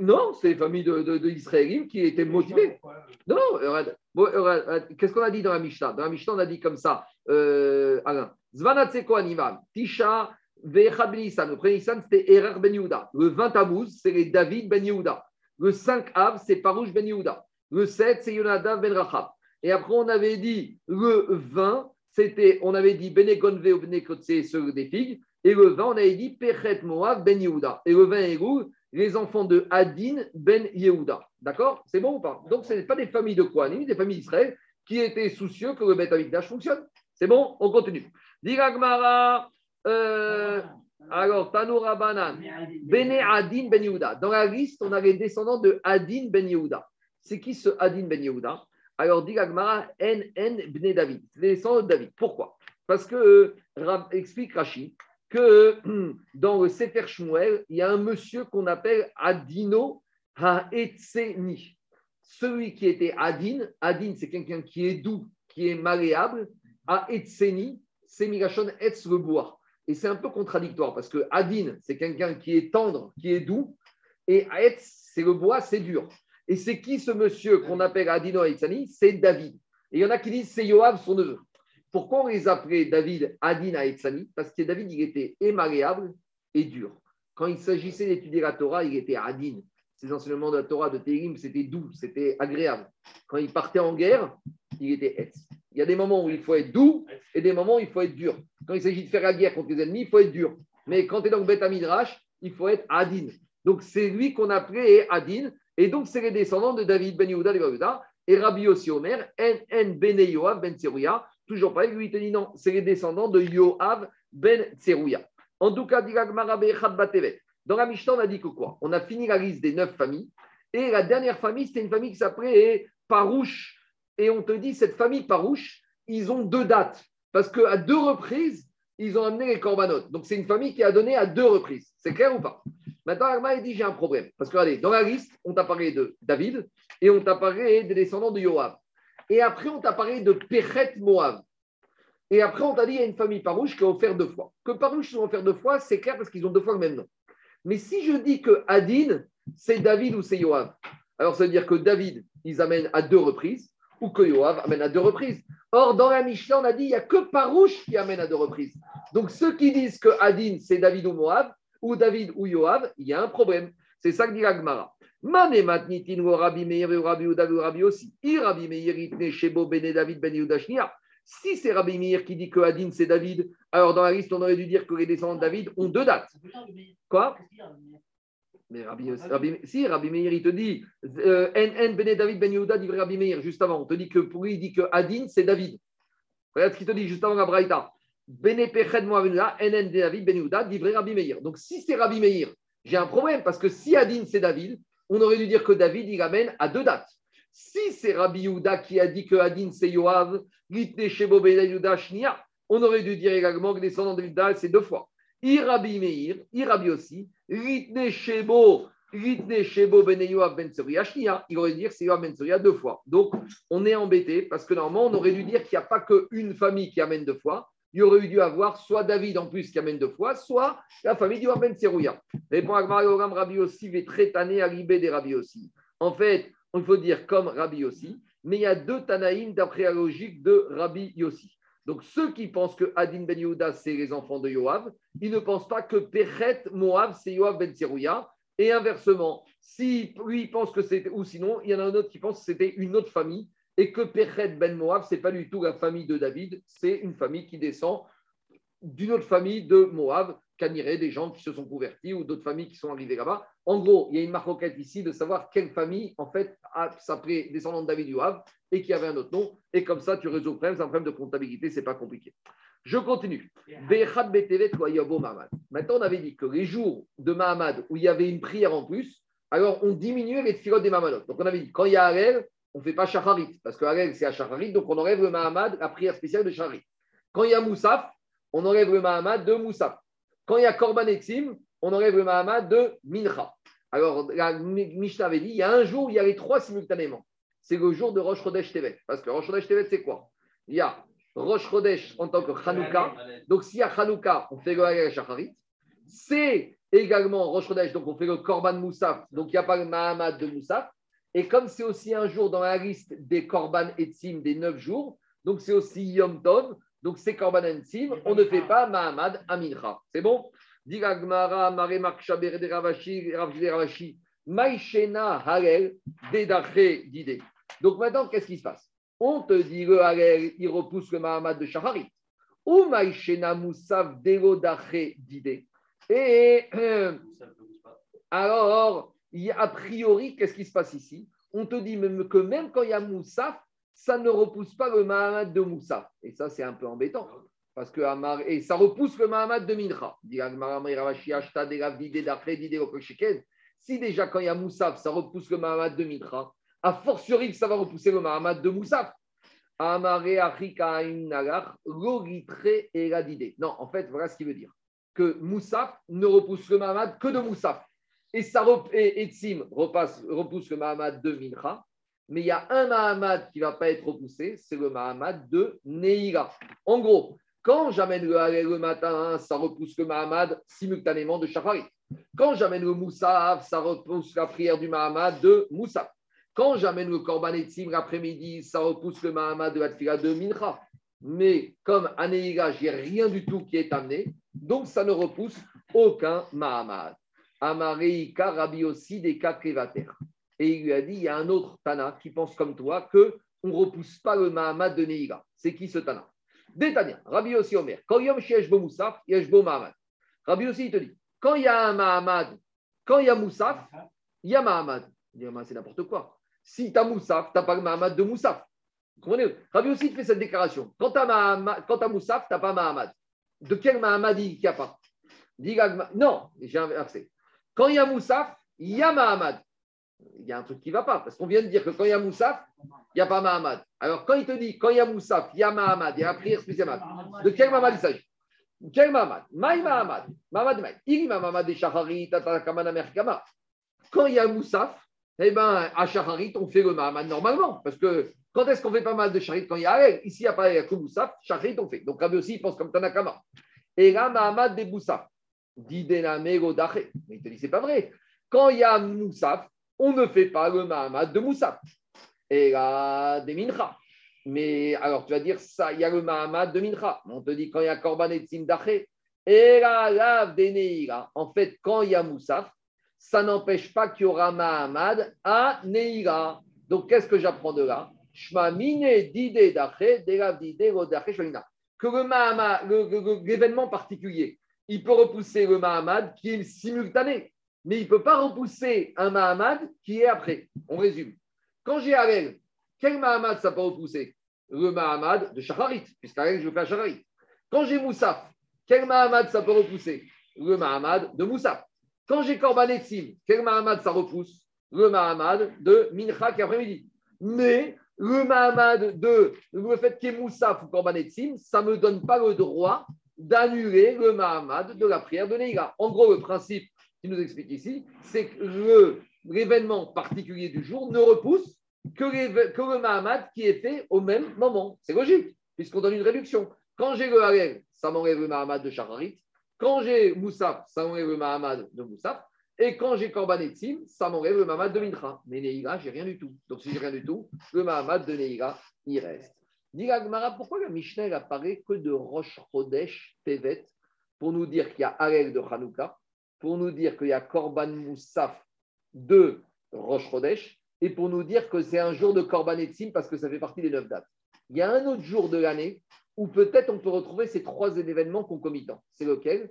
Non, c'est des familles de, de, de qui étaient motivées. Non, qu'est-ce qu'on a dit dans la Mishnah? Dans la Mishnah, on a dit comme ça, euh, Alain. Zvanatseko Animal, Tisha. Le premier Nissan, c'était ben Yehuda. Le 20 Tammuz, c'est les David ben Yehuda. Le 5 Av, c'est Parouche ben Yehuda. Le 7, c'est Yonadav ben Rachab. Et après, on avait dit le 20, c'était, on avait dit Benegonve ou Benekotse, ceux des figues. Et le 20, on avait dit Pechet Moab ben Yehuda. Et le 20 Héroul, les enfants de Adin ben Yehuda. D'accord? C'est bon ou pas? Donc, ce n'est pas des familles de Kohanim, des familles d'Israël qui étaient soucieux que le Beth Amikdash fonctionne. C'est bon? On continue. Diragmara, euh, alors, Tanoura Banan, Bene Adin ben Yehuda. Dans la liste, on a les descendants de Adin ben Yehuda. C'est qui ce Adin ben Yehuda? Alors, dit Agmara, N, N, Bne David. C'est les descendants de David. Pourquoi? Parce que, euh, explique Rashi, que [CLEARS THROAT] dans le Sefer Shmuel, il y a un monsieur qu'on appelle Adino Haetzeni. Celui qui était Adin, Adin, c'est quelqu'un qui est doux, qui est malléable. Haetzeni, c'est Migashon Etz le bois. Et c'est un peu contradictoire parce que Adin, c'est quelqu'un qui est tendre, qui est doux, et Etz, c'est le bois, c'est dur. Et c'est qui ce monsieur qu'on appelle Adino Haetzani C'est David. Et il y en a qui disent c'est Yoav, son neveu. Pourquoi on les appelait David Adin Haetzani Parce que David, il était et malléable et dur. Quand il s'agissait d'étudier la Torah, il était Adin. Ses enseignements de la Torah de Télim, c'était doux, c'était agréable. Quand il partait en guerre, il était Etz. Il y a des moments où il faut être doux et des moments où il faut être dur. Quand il s'agit de faire la guerre contre les ennemis, il faut être dur. Mais quand tu es dans le Beth Midrash, il faut être Adin. Donc c'est lui qu'on appelait Adin. Et donc c'est les descendants de David ben Yehuda et Rabbi Yossi Omer, En ben Yoav ben Tserouya. Toujours pareil, lui il te dit non, c'est les descendants de Yoav ben Tserouya. En tout cas, dit. Dans la Mishnah, on a dit que quoi? On a fini la liste des neuf familles. Et la dernière famille, c'était une famille qui s'appelait Parouche. Et on te dit, cette famille Parouche, ils ont deux dates. Parce qu'à deux reprises, ils ont amené les corbanotes. Donc, c'est une famille qui a donné à deux reprises. C'est clair ou pas? Maintenant, Agma, il dit, j'ai un problème. Parce que, regardez, dans la liste, on t'a parlé de David et on t'a parlé des descendants de Yoav. Et après, on t'a parlé de Péchet Moab. Et après, on t'a dit, il y a une famille Parouche qui a offert deux fois. Que Parouche ont offert deux fois, c'est clair parce qu'ils ont deux fois le même nom. Mais si je dis que Adin, c'est David ou c'est Yoav, alors ça veut dire que David, ils amènent à deux reprises, ou que Yoav amène à deux reprises. Or, dans la Mishnah, on a dit, il n'y a que Parouche qui amène à deux reprises. Donc, ceux qui disent que Adin, c'est David ou Moab, ou David ou Yoav, il y a un problème. C'est ça que dit l'Agmara. Mane matnitin ou Rabbi Meir ou Rabbi Uda ou Rabbi aussi. I Rabbi Meir itne shebo bene David ben Yehuda shnia. Si c'est Rabbi Meir qui dit que Adin c'est David, alors dans la liste on aurait dû dire que les descendants de David ont deux dates. Quoi? Mais Rabbi, Rabbi- si Rabbi Meir il te dit euh, N N bene David ben Yehuda dit Rabbi Meir juste avant. On te dit que pour lui il dit que Adin c'est David. Regarde ce qu'il te dit juste avant la Braïta. Bene Peched Moavina, NN David Ben Yehuda, livré Rabbi Meir. Donc si c'est Rabbi Meir, j'ai un problème parce que si Adin c'est David, on aurait dû dire que David il amène à deux dates. Si c'est Rabbi Yehuda qui a dit que Adin c'est Yoav, Litne Shebo Yehuda Shnia, on aurait dû dire également que descendant de Yehuda c'est deux fois. I Rabbi Meir, I Rabbi aussi, Litne Shebo, Litne Shebo Ben Yoav Ben Shnia, il aurait dû dire c'est Yoav Ben deux fois. Donc on est embêté parce que normalement on aurait dû dire qu'il n'y a pas qu'une famille qui amène deux fois, il aurait eu dû avoir soit David en plus qui amène deux fois, soit la famille du Ben Serouya. Répond Agmar Rabbi Yossi, Vétrétané, Alibé des Rabbi Yossi. En fait, il faut dire comme Rabbi Yossi, mais il y a deux Tanaïm d'après la logique de Rabbi Yossi. Donc ceux qui pensent que Adin Ben Yehuda, c'est les enfants de Yoav, ils ne pensent pas que Pechet Moav, c'est Yoav Ben Serouya. Et inversement, si lui pense que c'était, ou sinon, il y en a un autre qui pense que c'était une autre famille, et que Pechet Ben Moab, ce n'est pas du tout la famille de David, c'est une famille qui descend d'une autre famille de Moab, Caniré, des gens qui se sont convertis ou d'autres familles qui sont arrivées là-bas. En gros, il y a une marquette ici de savoir quelle famille, en fait, s'appelait descendant de David Yoav et qui avait un autre nom. Et comme ça, tu résous le problème, c'est un problème de comptabilité, c'est pas compliqué. Je continue. Maintenant, on avait dit que les jours de Mahamad où il y avait une prière en plus, alors on diminuait les tfilotes des Mahamadot. Donc on avait dit, quand il y a Harel, on ne fait pas Shacharit, parce que Harel c'est à Shacharit, donc on enlève le Mahamad, la prière spéciale de Shacharit. Quand il y a Moussaf, on enlève le Mahamad de Moussaf. Quand il y a Korban Exim, on enlève le Mahamad de Mincha. Alors, la Mishnah avait dit, il y a un jour, où il y a les trois simultanément. C'est le jour de Rosh Chodesh Tevet. Parce que Rosh Chodesh Tevet, c'est quoi? Il y a Rosh Chodesh en tant que Hanouka. Donc, s'il y a Hanouka, on fait le Shacharit. C'est également Rosh Chodesh, donc on fait le Korban Moussaf. Donc, il n'y a pas le Mahamad de Moussaf. Et comme c'est aussi un jour dans la liste des Korban Etzim des neuf jours, donc c'est aussi Yom Tov, donc c'est Korban Etzim, on ne fait pas Mahamad Amincha. C'est bon? Digagmara, Mare Markshaber de Ravashi, Ravashi, Maïshena Harel, Dedache d'idée. Donc maintenant, qu'est-ce qui se passe? On te dit le Harel, il repousse le Mahamad de Shaharit. Ou Maïshena Moussav Derodache d'idée. Et [CLEARS THROAT] euh, alors, a, priori, qu'est-ce qui se passe ici? On te dit même que même quand il y a Moussaf, ça ne repousse pas le Mahamad de Moussaf. Et ça, c'est un peu embêtant. Parce que et ça repousse le Mahamad de Mincha. Si déjà quand il y a Moussaf, ça repousse le Mahamad de Mincha, a fortiori que ça va repousser le Mahamad de Moussaf. Non, en fait, voilà ce qu'il veut dire. Que Moussaf ne repousse le Mahamad que de Moussaf. Et, ça, et repousse le Mahamad de Mincha. Mais il y a un Mahamad qui ne va pas être repoussé, c'est le Mahamad de Neira. En gros, quand j'amène le Halel le matin, ça repousse le Mahamad simultanément de Shacharit. Quand j'amène le Moussaf, ça repousse la prière du Mahamad de Moussaf. Quand j'amène le Korban Etzim l'après-midi, ça repousse le Mahamad de la de Mincha. Mais comme à Neira, je n'ai rien du tout qui est amené, donc ça ne repousse aucun Mahamad. Amareika Rabbi aussi des cas Et il lui a dit il y a un autre Tana qui pense comme toi que on repousse pas le Mahamad de Neira. C'est qui ce Tana? Détania, Rabbi aussi Omer. Quand Yom Moussaf, Yeshbo Mahamad. Rabbi aussi, il te dit quand il y a un Mahamad, quand il y a Moussaf, il y a Mahamad. C'est n'importe quoi. Si tu as Moussaf, tu n'as pas le Mahamad de Moussaf. Vous comprenez? Rabbi aussi, fait cette déclaration. Quand tu as, Moussaf, tu n'as pas Mahamad. De quel Mahamad il n'y a pas? Non, j'ai inversé. Quand il y a Moussaf, il y a Mahamad. Il y a un truc qui ne va pas, parce qu'on vient de dire que quand il y a Moussaf, il n'y a pas Mahamad. Alors, quand il te dit, quand il y a Moussaf, il y a Mahamad, il y a la prière spéciale, de quel Mahamad il s'agit Quel Mahamad Maï Mahamad. Mahamad Maï. Il Mahamad des Shacharit, Tatakaman Merkama. Quand il y a Moussaf, eh bien, à Shacharit, on fait le Mahamad normalement. Parce que quand est-ce qu'on fait pas mal de Shacharit Quand il y a. Ici, il n'y a pas Moussaf, Shacharit, on fait. Donc, Rabbi aussi, il pense comme Tanakama. Et là, Mahamad des Moussaf. Mais il te dit, c'est pas vrai. Quand il y a Moussaf, on ne fait pas le Mahamad de Moussaf. Et là, des Mincha. Mais alors, tu vas dire, ça, il y a le Mahamad de Mincha. On te dit, quand il y a Korban et Tzimdaché, et là, là. En fait, quand il y a Moussaf, ça n'empêche pas qu'il y aura Mahamad à Neira. Donc, qu'est-ce que j'apprends de là? Que le Mahamad, l'événement particulier, il peut repousser le Mahamad qui est simultané, mais il ne peut pas repousser un Mahamad qui est après. On résume. Quand j'ai Harel, quel Mahamad ça peut repousser? Le Mahamad de Shacharit, puisqu'Harel, je fais à Shacharit. Quand j'ai Moussaf, quel Mahamad ça peut repousser? Le Mahamad de Moussaf. Quand j'ai Korban Etzim, quel Mahamad ça repousse? Le Mahamad de Mincha qui après-midi. Mais le Mahamad de le fait qu'il y ait Moussaf ou Korban Etzim, ça ne me donne pas le droit d'annuler le Mahamad de la prière de Neira. En gros, le principe qu'il nous explique ici, c'est que l'événement particulier du jour ne repousse que, le Mahamad qui est fait au même moment. C'est logique, puisqu'on donne une réduction. Quand j'ai le Halel, ça m'enlève le Mahamad de Shacharit. Quand j'ai Moussaf, ça m'enlève le Mahamad de Moussaf. Et quand j'ai Korban Etzim, ça m'enlève le Mahamad de Mincha. Mais Neïla, j'ai rien du tout. Donc si j'ai rien du tout, le Mahamad de Neïla, il reste. Dit pourquoi la Mishnah elle apparaît que de Rosh Chodesh Tevet pour nous dire qu'il y a Halel de Hanouka, pour nous dire qu'il y a Korban Moussaf de Rosh Chodesh, et pour nous dire que c'est un jour de Korban Etzim parce que ça fait partie des neuf dates. Il y a un autre jour de l'année où peut-être on peut retrouver ces trois événements concomitants. C'est lequel?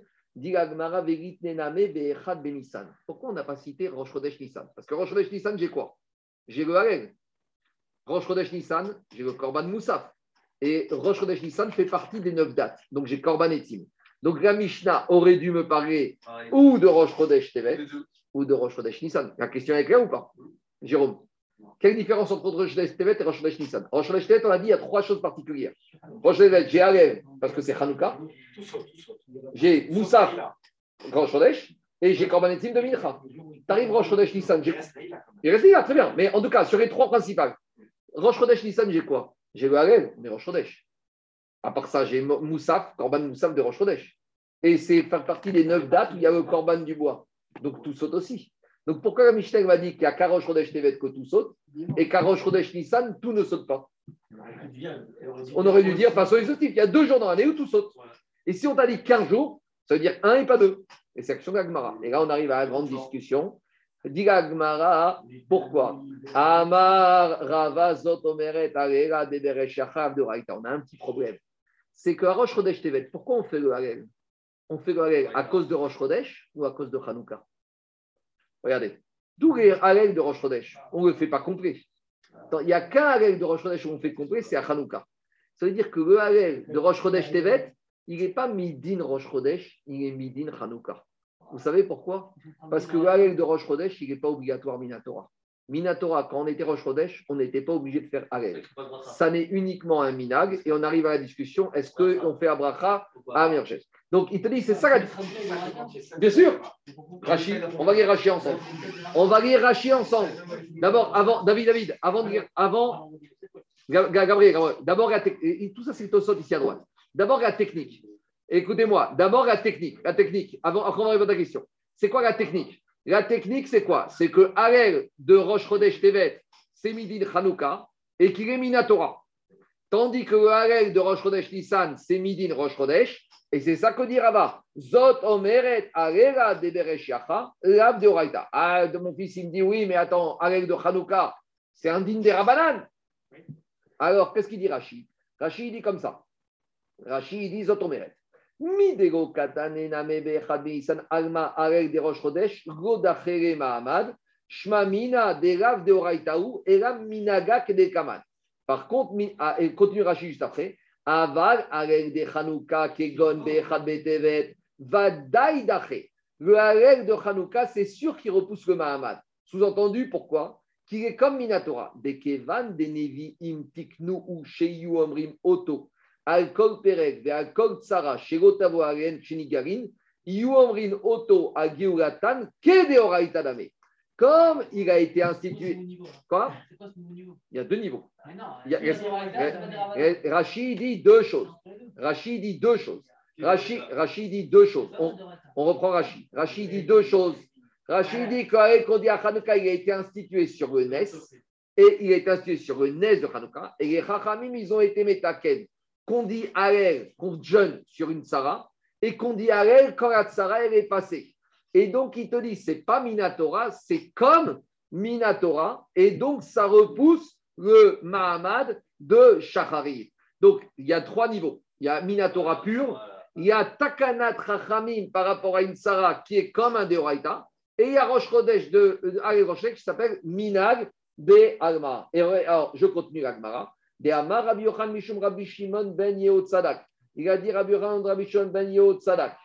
Pourquoi on n'a pas cité Rosh Chodesh Nissan? Parce que Rosh Chodesh Nissan, j'ai quoi? J'ai le Halel. Rosh Chodesh Nissan, j'ai le Korban Moussaf. Et Rosh Chodesh Nissan fait partie des neuf dates. Donc j'ai Korban Etzim. Donc la Mishnah aurait dû me parler ou de Rosh Chodesh Tevet ou de Rosh Chodesh Nissan. La question est claire ou pas? Jérôme Quelle différence entre Rosh Chodesh Tevet et Rosh Chodesh Nissan? Rosh Chodesh Tevet, on a dit, il y a trois choses particulières. Rosh Chodesh j'ai Halel parce que c'est Hanouka. J'ai Moussaf, Rosh Chodesh, et j'ai Korban Etzim de Mincha. T'arrives Rosh Chodesh Nissan, il reste là, très bien. Mais en tout cas, sur les trois principales, Rosh Chodesh Nissan, j'ai quoi? J'ai le Halel, mais Rosh Chodesh. À part ça, j'ai Mo- Moussaf, Korban Moussaf de Rosh Chodesh. Et c'est faire partie des neuf dates où il y a le Korban du bois. Donc tout saute aussi. Donc pourquoi la Mishnah m'a dit qu'il y a qu'à Rosh Chodesh Tevet que tout saute et qu'à Rosh Chodesh Nissan, tout ne saute pas? On aurait dû dire façon exhaustive. Il y a deux jours dans l'année où tout saute. Et si on t'a dit 15 jours, ça veut dire un et pas deux. Et c'est action d'Agmara. Et là, on arrive à la grande discussion. Dit Agmara, pourquoi? Amar Rava Zot Omeret Alela de Raïta. On a un petit problème. C'est qu'à Rosh Chodesh Tevet, pourquoi on fait le Halel On fait le Halel à cause de Rosh Chodesh ou à cause de Hanouka? Regardez. D'où les Halel de Rosh Chodesh? On ne le fait pas complet. Il n'y a qu'un Halel de Rosh Chodesh où on fait complet, c'est à Hanouka. Ça veut dire que le Halel de Rosh Chodesh Tevet, il n'est pas Midin Rosh Chodesh, il est Midin Hanouka. Vous savez pourquoi? Parce que Halel de Rosh Chodesh, il n'est pas obligatoire Minatora. Minatora, quand on était Rosh Chodesh, on n'était pas obligé de faire Halel. Ça n'est uniquement un minag et on arrive à la discussion est-ce qu'on fait Abracha à Amirches Donc il te dit c'est ça la Bien sûr Rachi, on va lire Rachi ensemble. On va lire Rachi ensemble. D'abord, avant, David, David, avant de lire, avant, Ga- Gabriel, Gabriel, d'abord. Tout ça, c'est le Tosot ici à droite. D'abord la technique. Écoutez-moi, d'abord la technique. La technique, avant, après on va répondre à ta question. C'est quoi la technique? La technique, c'est quoi? C'est que Harel de Rosh Chodesh Tevet, c'est Midin Hanouka et qu'il est Minatora. Tandis que le Harel de Rosh Chodesh Nissan, c'est Midin Rosh Chodesh. Et c'est ça que dit Rava. Zot Omeret Arela de Bereshiacha, de Oraita. Ah, de mon fils, il me dit oui, mais attends, Harel de Hanouka, c'est un din des Rabanan. Alors, qu'est-ce qu'il dit Rashi? Rashi, il dit comme ça. Rashi, il dit Zot Omeret. Midego katane name be'echad be'isan alma arel de Rosh Chodesh, godachere ma'amad, shma mina de Rav de Oraitaou, elam minaga kedekaman. Par contre, ah, et continue Rashi juste après. Aval arel de Hanouka kegon be'echad be'tevet, vadaï daché. Le arel de Hanouka, c'est sûr qu'il repousse le Mahamad. Sous-entendu, pourquoi? Qu'il est comme Minatora. De Kevan, de Nevi, im tiknu ou sheyu omrim oto. Alkol perek, ve alkol tsara, shegotavo aren, shenigarin, iyu omrin oto a geulatan, ke de oraita dame. Comme il a été institué. Quoi? Il y a deux niveaux. Rachid dit deux choses. Rachid dit deux choses. Rachid, dit deux choses. On, on reprend Rachid. Rachid dit deux choses. Rachid dit qu'on dit à Hanouka, il a été institué sur le NES et il été institué sur le NES de Hanouka. Et les Chachamim, ils ont été métaken. Qu'on dit Harel, qu'on jeûne sur une Sarah et qu'on dit Harel quand la Sarah elle est passée. Et donc, il te dit, c'est pas Minatora, c'est comme Minatora. Et donc, ça repousse le Mahamad de Shachari. Donc, il y a trois niveaux. Il y a Minatora pur, il y a Takanat Rachamim par rapport à une Sarah qui est comme un Deoraita, et il y a Rosh Chodesh de euh, Harel qui s'appelle Minag de Alma. Et alors, je continue l'Agmara. De Rabbi Yochanan Mishum Rabbi Shimon ben. Il a dit Rabbi Yochanan Rabbi Shimon ben Yehud Tzadak.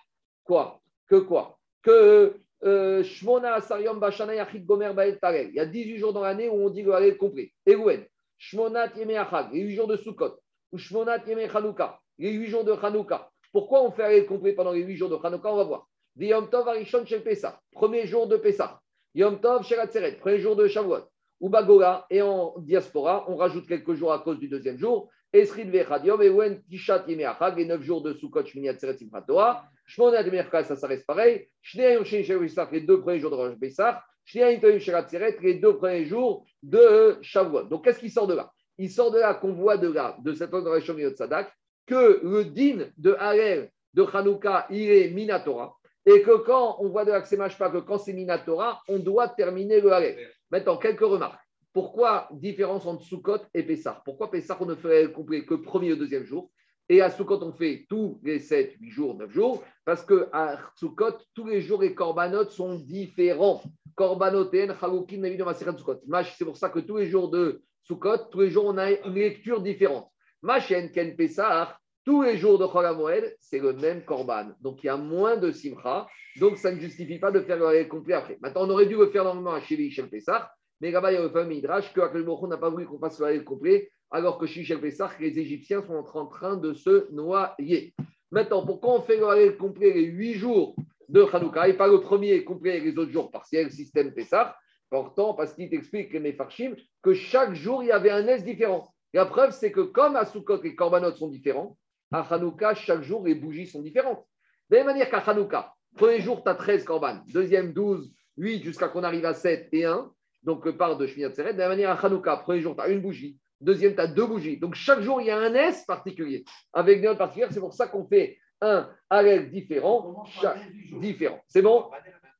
Quoi? Que quoi? Que euh, Shmona Asariom Bashana Yachid Gomer Bael Tarel. Il y a 18 jours dans l'année où on dit le Harel complet. Egouen. Shmonat Yeme Achag, les 8 jours de Sukkot. Ou Shmonat Yeme Chanouka, les 8 jours de Chanouka. Pourquoi on fait Harel complet pendant les 8 jours de Chanouka On va voir. Yom Tov Arishon Shel Pessah, premier jour de Pessah. Yom Tov Atzeret, premier jour de Shavuot. Ou Bagola, et en diaspora, on rajoute quelques jours à cause du deuxième jour. Esrid Vechadiom, et Wen Tishat Yemeachag, les 9 jours de Sukkot, Shmini Atzeret Simchat Torah, Shmona de Merkah, ça, ça reste pareil, Shnei Yom Sheni Shel Pesach, les deux premiers jours de Rosh Pesach, Shnei Yom Tovim Shel Atzeret, les deux premiers jours de Shavuot. Donc, qu'est-ce qui sort de là? Il sort de là qu'on voit de là, de cette organisation de Sadak, que le din de Harel de Hanouka, il est Minatora, et que quand on voit de là que c'est Mashpa, que quand c'est Minatora, on doit terminer le Harel. Maintenant, quelques remarques. Pourquoi différence entre Sukkot et Pessah? Pourquoi Pessah, on ne fait que premier et deuxième jour? Et à Sukkot, on fait tous les 7, 8 jours, 9 jours Parce qu'à Sukkot, tous les jours, les korbanot sont différents. Korbanot et Chalukim, Navi de Maseret. Mash, C'est pour ça que tous les jours de Sukkot, tous les jours, on a une lecture différente. Machen Ken Pessah, tous les jours de Chol HaMoed, c'est le même korban. Donc il y a moins de simcha. Donc ça ne justifie pas de faire le complet après. Maintenant, on aurait dû le faire normalement à Shili Shem Pessah. Mais là-bas, il y a le fameux Midrash que Akel n'a pas voulu qu'on fasse le complet, alors que chez Shel Pessah, les Égyptiens sont en train de se noyer. Maintenant, pourquoi on fait le complet les huit jours de Hanouka et pas le premier complet les autres jours partiels, système Pessah Pourtant, parce qu'il t'explique, les Mefarshim, que chaque jour, il y avait un S différent. La preuve, c'est que comme à les korbanot sont différents, à Hanouka, chaque jour, les bougies sont différentes. De la même manière qu'à Hanouka, premier jour, tu as 13 korban, deuxième, 12, 8, jusqu'à qu'on arrive à 7 et 1 donc part de Shmiyat Seret. De la manière à Hanouka, premier jour, tu as une bougie, deuxième, tu as deux bougies. Donc chaque jour, il y a un S particulier, avec des notes particulières. C'est pour ça qu'on fait un Harel différent, chaque différent. C'est bon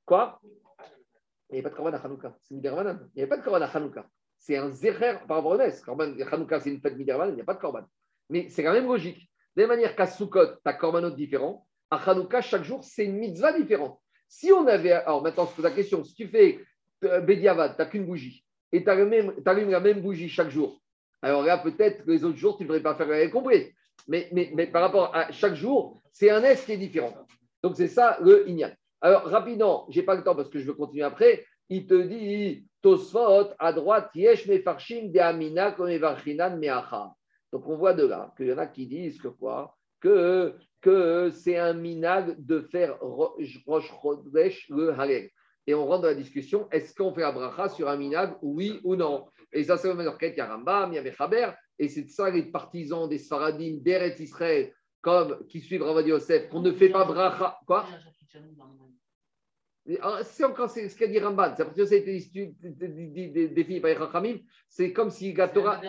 Quoi? Il n'y a pas de Korban à Hanouka. C'est Midermanan. Il n'y a pas de Korban à Hanouka. C'est un Zecher par rapport au NES. Hanouka, c'est une fête Midermanan, il n'y a pas de Korban. Mais c'est la même logique. De la manière qu'à Sukkot, tu as Korbanot différent. À Hanouka, chaque jour, c'est une mitzvah différente. Si on avait. Alors maintenant, je pose la question. Si tu fais Bédiavad, tu n'as qu'une bougie, et tu allumes la même bougie chaque jour, alors là, peut-être que les autres jours, tu ne devrais pas faire la complet. Mais, mais, mais, par rapport à chaque jour, c'est un S qui est différent. Donc, c'est ça le Inyan. Alors, rapidement, je n'ai pas le temps parce que je veux continuer après. Il te dit Tosfot, à droite, Yesh Mefarshim de Amina Meacha. Donc, on voit de là qu'il y en a qui disent que quoi? Que, que c'est un minag de faire Rosh Chodesh le Halek et on rentre dans la discussion est-ce qu'on fait bracha sur un minag, oui ou non? Et ça, c'est le même il y a Rambam, il y avait et c'est de ça les partisans des Sfaradim d'Eretz Israël, comme qui suivent Ravadi Yosef, qu'on ne fait pas bracha. Quoi? Ah, c'est encore ce qu'a dit Ramban, c'est parce que ça a été défini par les Chachamim, c'est comme si la Torah.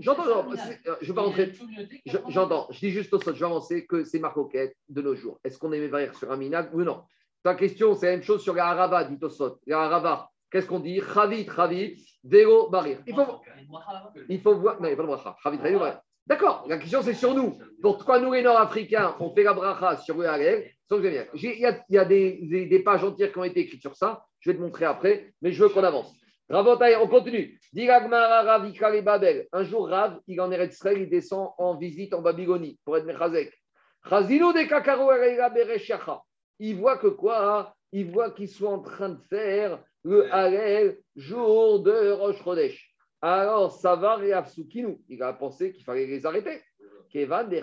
J'entends, je vais pas rentrer. J'entends, je dis juste au sol, je vais avancer que c'est marcoquette de nos jours. Est-ce qu'on est mévaire sur un minag ou non? Ta question, c'est la même chose sur la harava, dit Tosot. La harava, qu'est-ce qu'on dit? Chavit, chavit, vélo, barir. Il faut, il faut voir. Non, il n'y a pas de bracha. Chavit. D'accord, la question c'est sur nous. Pourquoi nous les Nord-Africains, on fait la bracha sur le halal Il y a, y a des, des, des pages entières qui ont été écrites sur ça. Je vais te montrer après, mais je veux qu'on avance. Rabotaï, on continue. Un jour, Rav, il en est Israël, il descend en visite en Babylonie pour être Mechazek. Il voit que quoi Il voit qu'ils sont en train de faire le Harel jour de Rosh Chodesh. Alors, Savar et Afsukinu, il a pensé qu'il fallait les arrêter. Kevan de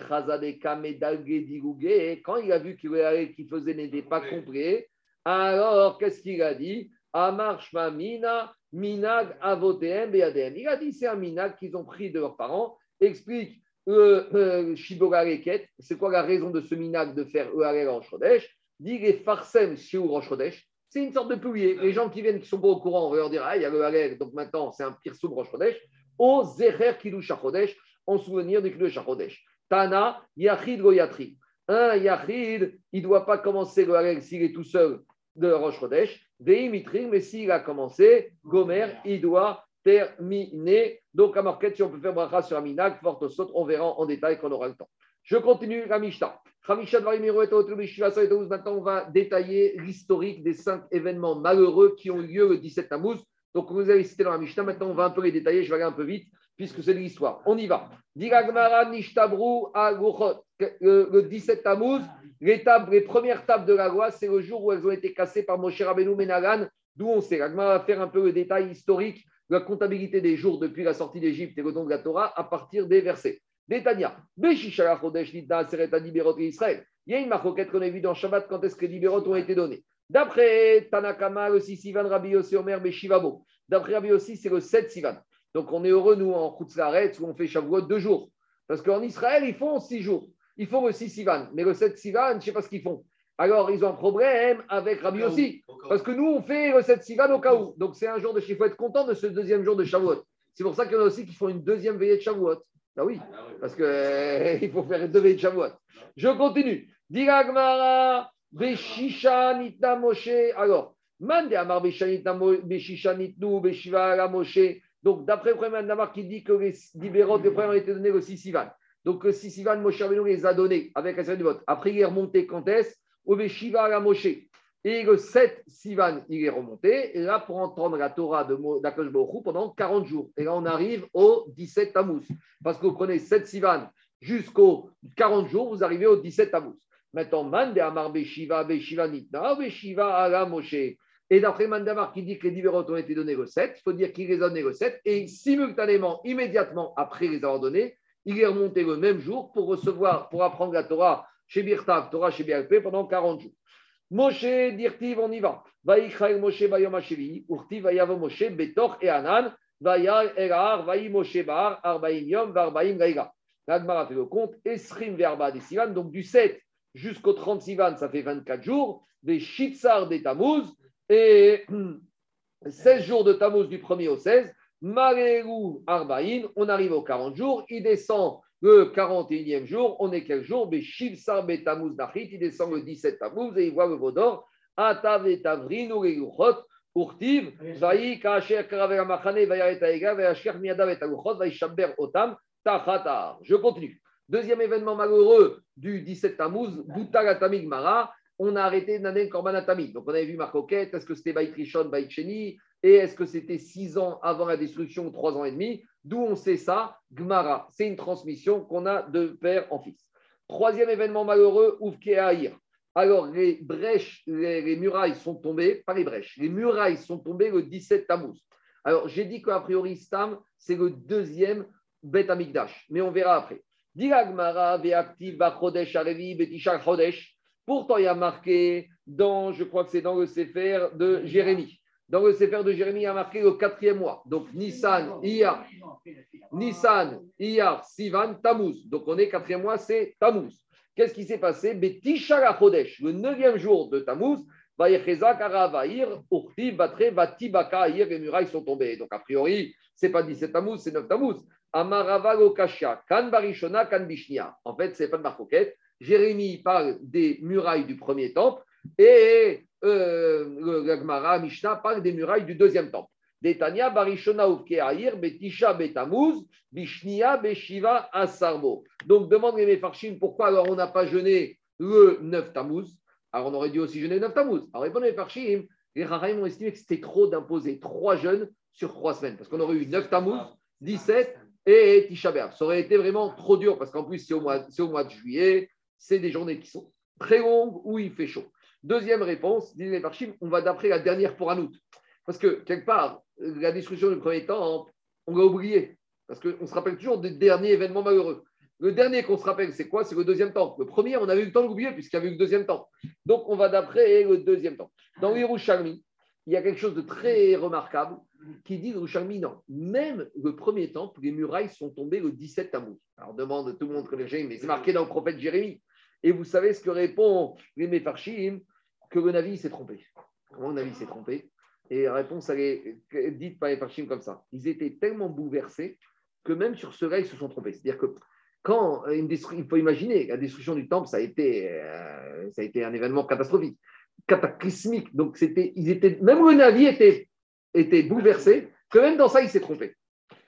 quand il a vu qu'il faisait n'était pas complet, alors qu'est-ce qu'il a dit? Amar Shmamina Minag avotem beadem. Il a dit c'est un minag qu'ils ont pris de leurs parents. Explique euh, euh, Shibogareket, c'est quoi la raison de ce minag de faire Eharel en Shodesh? Dit les farsem shiur en. C'est une sorte de poulier. Les gens qui viennent, qui sont pas au courant, on va leur dire Ah, il y a le Harel, donc maintenant c'est un pire soum Rosh Chodesh. O Zecher Kilu Shachodesh, en souvenir du Kilu Shachodesh. Tana Yachid Goyatri. Un Yachid, il ne doit pas commencer le Harel s'il est tout seul de Rosh. Mais s'il a commencé, Gomer, il doit terminer. Donc, à Marquette, si on peut faire bracha sur Aminak, forte saute, on verra en détail quand on aura le temps. Je continue la Mishnah. Maintenant, on va détailler l'historique des cinq événements malheureux qui ont eu lieu le 17 Tammuz. Donc, vous avez cité dans la Mishnah. Maintenant, on va un peu les détailler. Je vais aller un peu vite puisque c'est l'histoire. On y va. Le 17 Tammuz, les, les premières tables de la loi, c'est le jour où elles ont été cassées par Moshe Rabbeinu Menagan, d'où on sait. L'Agma va faire un peu le détail historique de la comptabilité des jours depuis la sortie d'Égypte et le don de la Torah à partir des versets. Détania, il y a une marquette qu'on a vue dans Shabbat quand est-ce que les libéraux ont été donnés. D'après Tanakama, le 6 Sivan, Rabbi Yossi Omer, Beshivabo. D'après Rabbi Yossi, c'est le 7 Sivan. Donc on est heureux, nous, en Khutzlaretz, où on fait Shavuot deux jours. Parce qu'en Israël, ils font six jours. Ils font le 6 Sivan. Mais le 7 Sivan, je ne sais pas ce qu'ils font. Alors, ils ont un problème avec Rabbi aussi. Parce que nous, on fait le 7 Sivan au cas où. Donc, c'est un jour de Il faut être content de ce deuxième jour de Shavuot. C'est pour ça qu'il y en a aussi qui font une deuxième veillée de Shavuot. Ah oui, parce qu'il [LAUGHS] faut faire deux veillées de Shavuot. Je continue. Diragmara, Beshisha Nitna Moshe. Alors, Mande Amar Beshisha Nitnu, Beshiva Moshe. Donc, d'après le premier Namar qui dit que les libéraux des premiers ont été donnés le 6 Sivan. Donc, le 6 Sivan, Moshe Rabbeinu les a donnés avec la série de vote. Après, il est remonté quand est-ce? Au Beshiva la Moshe. Et le 7 Sivan, il est remonté. Et là, pour entendre la Torah d'Akash Baruch pendant 40 jours. Et là, on arrive au 17 Tammuz. Parce que vous prenez 7 Sivan jusqu'au 40 jours, vous arrivez au 17 Tammuz. Maintenant, Mande Amar Beshiva, Beshiva Nitna, Beshiva Ala Moshe. Et d'après Mandamar qui dit que les libéraux ont été donnés le 7, il faut dire qu'il les a donnés le 7. Et simultanément, immédiatement après les avoir donnés, il est remonté le même jour pour recevoir, pour apprendre la Torah chez Birtav, Torah chez BLP pendant 40 jours. Moshe, Dirtiv, on y va. Vaïchaï Moshe Bayom Hashevi, Urti Vayavo Moshe, Betor et Anan, Vayar Erar, Vaï Moshe Bar, Arbaïm Yom, Varbaïm Gaïga. L'Agmara fait le compte, Esrim Verba des Sivan, donc du 7 jusqu'au 30 Sivan, ça fait 24 jours, des Shitsar des Tammuz, et [CLEARS THROAT] 16 jours de Tammuz du 1er au 16, Marerou Arbaïn, on arrive aux 40 jours, il descend le 41e jour, on est quel jour? Beshivsar Betamuz Nachit, il descend le 17 Tammuz et il voit le Vaudor, Atav et Tavrin, Ureguchot, Urtiv, Vaï, Kacher, Karavera Machane, Vayaret Aega, Vayasher, Miadav et Aguchot, Vaïshaber Otam, Tachatar. Je continue. Deuxième événement malheureux du 17 Tammuz, Boutagatamig Mara, on a arrêté Nanen Korbanatami. Donc on avait vu Marcoquette, est-ce que c'était Baït Rishon, Baït Sheni, et est-ce que c'était six ans avant la destruction ou trois ans et demi? D'où on sait ça Gmara, c'est une transmission qu'on a de père en fils. Troisième événement malheureux, Ouvkeahir. Alors, les brèches, les, murailles sont tombées, pas les brèches, les murailles sont tombées le 17 Tammuz. Alors, j'ai dit qu'a priori, Stam, c'est le deuxième Bet Amigdash, mais on verra après. Gmara, Veaktiv, Bachodesh, Arevi, Betishar Chodesh. Pourtant, il y a marqué dans, je crois que c'est dans le Sefer de Jérémie. Dans le Sefer de Jérémie, il y a marqué le quatrième mois. Donc, Nissan, Iyar, Nissan, Iyar, Sivan, Tammuz. Donc, on est quatrième mois, c'est Tammuz. Qu'est-ce qui s'est passé? Betisha le neuvième jour de Tammuz, les murailles sont tombées. Donc, a priori, ce n'est pas 17 Tammuz, c'est 9 Tammuz. Amaravago Kashia, Kan Barishona, Kan Bishnia. En fait, ce n'est pas de marcoquette. Jérémie parle des murailles du premier temple et euh, le Gmara Mishnah parle des murailles du deuxième temple. Detania Barishona Betisha Betamuz, Bishnia Beshiva Asarbo. Donc demande les Mefarshim pourquoi alors on n'a pas jeûné le 9 Tammuz? Alors on aurait dû aussi jeûner le 9 Tammuz. Alors les Mefarshim, les Rahaim ont estimé que c'était trop d'imposer trois jeûnes sur trois semaines parce qu'on aurait eu 9 Tammuz, 17 et Tisha B'Av. Ça aurait été vraiment trop dur parce qu'en plus c'est au mois de juillet, c'est des journées qui sont très longues où il fait chaud. Deuxième réponse, Parchim, on va d'après la dernière pour Anout. Parce que, quelque part, la destruction du premier temps, on l'a oublié. Parce qu'on se rappelle toujours des derniers événements malheureux. Le dernier qu'on se rappelle, c'est quoi? C'est le deuxième temps. Le premier, on avait eu le temps de l'oublier puisqu'il y avait eu le deuxième temps. Donc, on va d'après le deuxième temps. Dans Yerushalmi, il y a quelque chose de très remarquable qui dit Yerushalmi, non. Même le premier temple, les murailles sont tombées le 17 Tammuz. Alors, demande tout le monde que mais c'est marqué dans le prophète Jérémie. Et vous savez ce que répond les Mefarshim Que le Navi s'est trompé. Comment le s'est trompé Et la réponse, elle est dite par les comme ça. Ils étaient tellement bouleversés que même sur ce là, ils se sont trompés. C'est-à-dire que quand il faut imaginer, la destruction du temple, ça a été, euh, ça a été un événement catastrophique, cataclysmique. Donc, c'était, ils étaient, même le Navi était, était bouleversé, que même dans ça, il s'est trompé.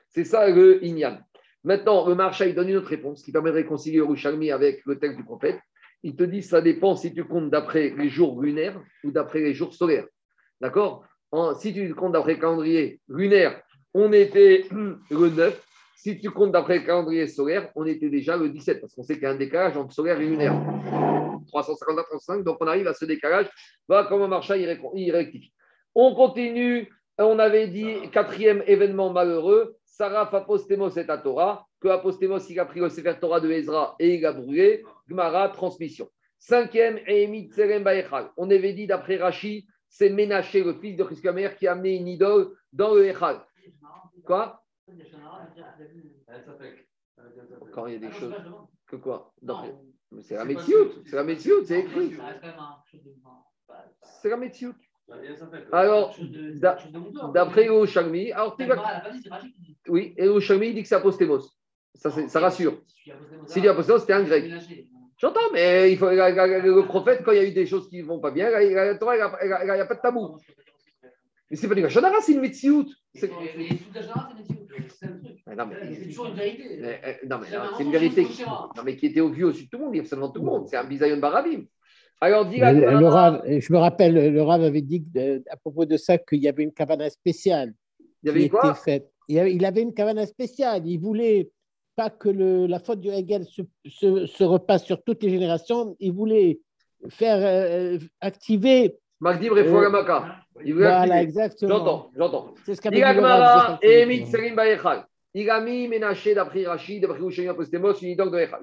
C'est ça le Inyan. Maintenant, le marcha, donne une autre réponse qui permet de réconcilier Yerushalmi avec le texte du prophète. Il te dit ça dépend si tu comptes d'après les jours lunaires ou d'après les jours solaires. D'accord? Si tu comptes d'après le calendrier lunaire, on était [CLEARS THROAT] le 9. Si tu comptes d'après le calendrier solaire, on était déjà le 17, parce qu'on sait qu'il y a un décalage entre solaire et lunaire. 350 35, donc on arrive à ce décalage. Voilà comment Marcha il rectifie. On continue. On avait dit quatrième événement malheureux, Sarah apostemos et Torah, que apostemos il a pris le Sefer Torah de Ezra et il a brûlé, Gmara, transmission. Cinquième. On avait dit d'après Rashi, c'est Ménaché, le fils de Chriskamer, qui a amené une idole dans le Echal. Quoi? Quand il y a des Ah choses. Que quoi? C'est la sûr. C'est la métioute, c'est écrit. C'est la métioute. Fait. Alors, moudon. d'après Oshami, alors a. Oui, il dit que c'est apostemos. Ça, ça rassure. A S'il dit apostemos, c'était un grec. J'entends, mais il faut, le prophète, quand il y a eu des choses qui ne vont pas bien, la, la Torah, il n'y a, pas de tabou. Mais c'est pas du Lachonara, c'est une. C'est- la Gemara, c'est. C'est non, mais, toujours une vérité. euh, non, mais C'est une vérité qui, non, mais qui était au vu au-dessus de tout le monde, absolument tout le monde. C'est un bisayon barabim. Alors, dis Le, le Rav, je me rappelle, le Rav avait dit à propos de ça qu'il y avait une cavana spéciale il y avait qui quoi était faite. Il avait, il avait une cavana spéciale. Il voulait pas que le- la faute du Hegel se, se- se repasse sur toutes les générations. Il voulait faire euh, activer. Euh, Voilà, exactement. J'entends, j'entends. C'est ce Dit d'après Rachid, d'après de Echal.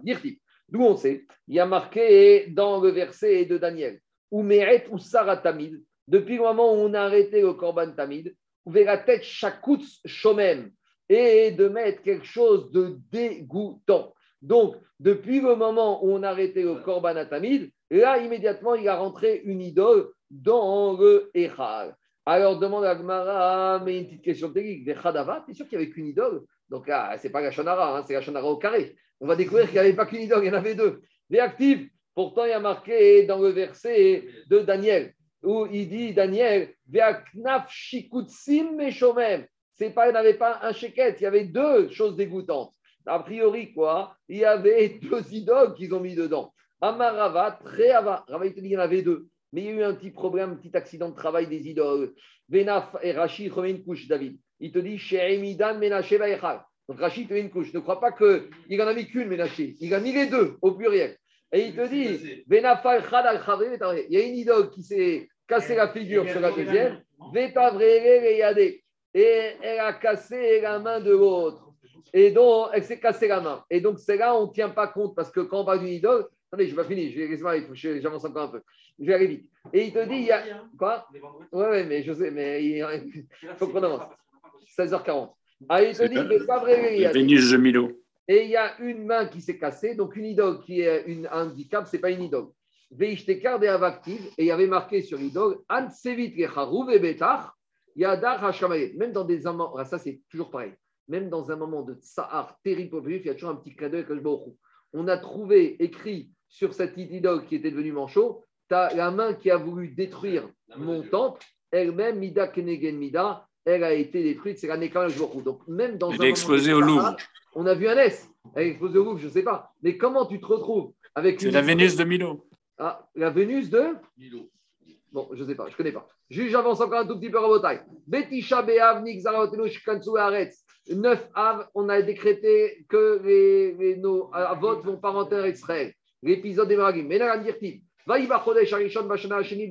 Dirti. D'où on sait Il y a marqué dans le verset de Daniel ou Meret ou Sarah Tamid, depuis le moment où on a arrêté le Korban Tamid, ou la tête Shakutz Shomem, et de mettre quelque chose de dégoûtant. Donc, depuis le moment où on a arrêté le Korban Tamid, là, immédiatement, il a rentré une idole dans le Echal. Alors demande à Gmara, mais une petite question technique. Des Khadava, tu es sûr qu'il n'y avait qu'une idole? Donc là, c'est pas la hein, c'est la au carré. On va découvrir qu'il n'y avait pas qu'une idole, il y en avait deux. Des actifs, pourtant il y a marqué dans le verset de Daniel, où il dit Daniel, shikutsim. C'est pas, il n'y avait pas un sheket, il y avait deux choses dégoûtantes. A priori, quoi Il y avait [LAUGHS] deux idoles qu'ils ont mis dedans. Amarava, Treava. Rava, il te dit qu'il y en avait deux. Mais il y a eu un petit problème, un petit accident de travail des idoles. Venaf et Rachid remet une couche, David. Il te dit. Donc Rachid te met une couche. Ne crois pas qu'il en a mis qu'une, Menaché. Il a mis les deux au pluriel. Et il te dit Il y a une idole qui s'est cassé la figure sur la deuxième. Et elle a cassé la main de l'autre. Et donc, elle s'est cassé la main. Et donc, c'est là, on ne tient pas compte parce que quand on parle d'une idole, attendez, je vais pas finir, je vais, j'avance encore un peu. Je vais aller vite. Et il te dit, il y a. Quoi? Ouais, ouais, mais je sais, mais il [LAUGHS] faut qu'on avance. 16h40. Ah, Vénus de Milo. et il y a une main qui s'est cassée, donc une idole qui est une, un handicap, ce n'est pas une idole. Veishtekar de Avaktiv, et il y avait marqué sur l'idole, Gecharouv et Betach, Yadar Hashamaye. Même dans des moments, ah, ça c'est toujours pareil, même dans un moment de tsahar terrible pour il y a toujours un petit je vois On a trouvé écrit sur cette idole qui était devenue manchot, tu as la main qui a voulu détruire mon temple, elle-même, Mida Kenegen Mida, elle a été détruite, c'est la Nekam Jvorou. Donc même dans Elle un est explosée au Louvre. on a vu un S. Elle est explosée au Louvre, je ne sais pas. Mais comment tu te retrouves avec C'est une. la Vénus de Milo. Ah, la Vénus de Milo. Bon, je ne sais pas, je ne connais pas. Juge, j'avance encore un tout petit peu à taille. Betisha Be'av, Shkansu, Aretz. 9 Av, on a décrété que les, les, nos votes vont pas rentrer en Israël. L'épisode des Meragim. Menaran Dirtiv. Vaïba Chodesh Arishon Bashana Hashenit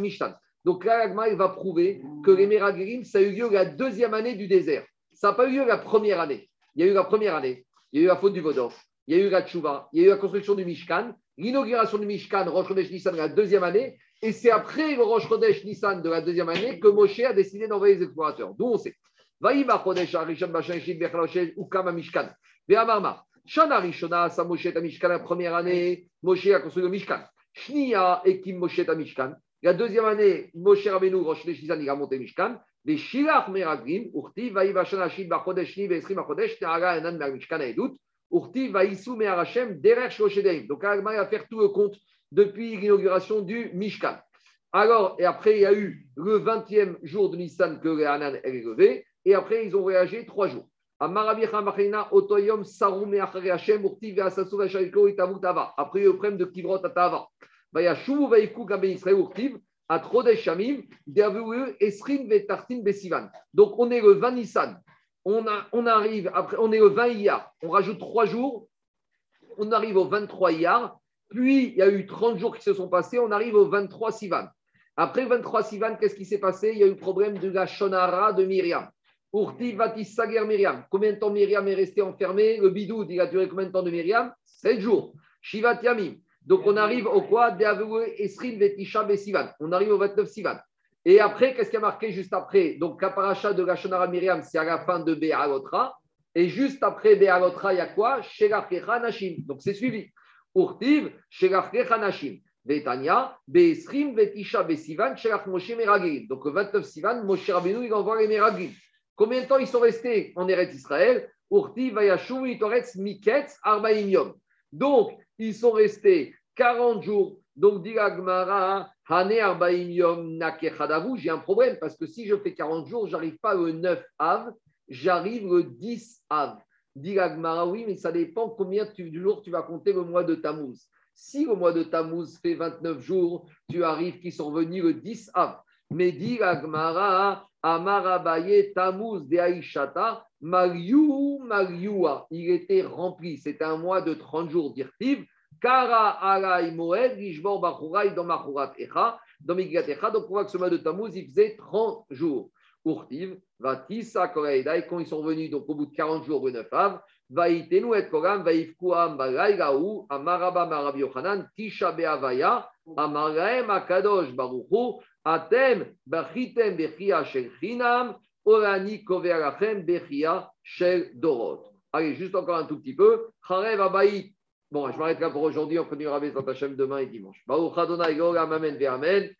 Mishtan. Donc là, l'Agma, il va prouver que les Meragim, ça a eu lieu la deuxième année du désert. Ça n'a pas eu lieu la première année. Il y a eu la première année. Il y a eu la faute du Vodor. Il y a eu la Tchouva. Il y a eu la construction du Mishkan. L'inauguration du Mishkan, Rosh Chodesh Nissan, la deuxième année. Et c'est après le Rosh Nissan de la deuxième année que Moshe a décidé d'envoyer les explorateurs. D'où on sait. Vaïba Chodesh Arishon Bashana Hashenit Be'echad ou Kama Mishkan. Ve'amarma. Shana Rishona, sa Moshe à Mishkan la première année. Moshe a construit le Mishkan. Shnia Ekim Moshe à Mishkan. La deuxième année, Moshe Rabbeinu, Rosh Nissan, il a monté Mishkan. Les Shilach Meraglim, Urti, Vaïva Shana Shib Bachodesh Ni Vesrim Bachodesh, Teara Enan Mishkan Aedut. Urti, Vaïsou Meharachem, Derer Shoshedeim. Donc, Agma va faire tout le compte depuis l'inauguration du Mishkan. Alors, et après, il y a eu le 20e jour de Nissan que le Hanan est levé. Et après, ils ont voyagé trois jours. Otoyom, Sarum, Achare Hashem, le problème de Kivrot Atava. Vayashu, Israël, Urtiv, Shamim, Deavue, Esrin, Vetartin, Besivan. Donc, on est le 20 Nissan. On, a, on arrive, après, on est le 20 Iyar. On rajoute trois jours. On arrive au 23 Iyar. Puis, il y a eu 30 jours qui se sont passés. On arrive au 23 Sivan. Après le 23 Sivan, qu'est-ce qui s'est passé? Il y a eu le problème de la Shonara de Myriam. Myriam. Combien de temps Myriam est restée enfermée? Le bidoud, il a duré combien de temps de Myriam? 7 jours. Shivat Yamim. Donc on arrive au quoi? Esrin Vetisha Sivan. On arrive au 29 Sivan. Et après, qu'est-ce qui a marqué juste après? Donc, Kaparacha de la Shonara Myriam, c'est à la fin de Béalotra. Et juste après Béalotra, il y a quoi? Shelachkecha Nashim. Donc, c'est suivi. Urtiv, Shelachkecha Nashim. Betania, Beesrim, Betisha, Besivan, Shelach Moshe Meraglim. Donc, le 29 Sivan, Moshe Rabbeinu, il envoie les Meraglim. Combien de temps ils sont restés en Eretz Israël? Itoretz, Miketz. Donc, ils sont restés 40 jours. Donc, dit Agmara, Hane Nakechadavu, j'ai un problème parce que si je fais 40 jours, j'arrive pas le 9 Av, j'arrive le 10 Av. Dit Agmara, oui, mais ça dépend combien de jours tu vas compter le mois de Tammuz. Si le mois de Tammuz fait 29 jours, tu arrives qu'ils sont venus le 10 Av. Mais dit Agmara, Amarabaye Tammuz de Aishata, Mariou Mariua. Il était rempli. C'était un mois de 30 jours d'Irtiv. Kara alai moed, Lishbor Bachurai dans Echa, dans Migrat Echa. Donc on voit de Tammuz, il faisait 30 jours. Urtiv, Vatisa Koreida, et quand ils sont venus, donc au bout de 40 jours, 9 av, Vaitenu et Koram, Vaifkuam Balaïgaou, Amaraba Marabi Yochanan, Tisha Beavaya, Amaraem Akadosh Baruchu, Atem Bachitem Bechia Shel Chinam, Orani Koverachem Bechia Shel Dorot. Allez, juste encore un tout petit peu. Charev Abaït. Bon, je m'arrête là pour aujourd'hui. On continuera avec Hashem demain et dimanche. Baruch Adonai Goram Amen Amen.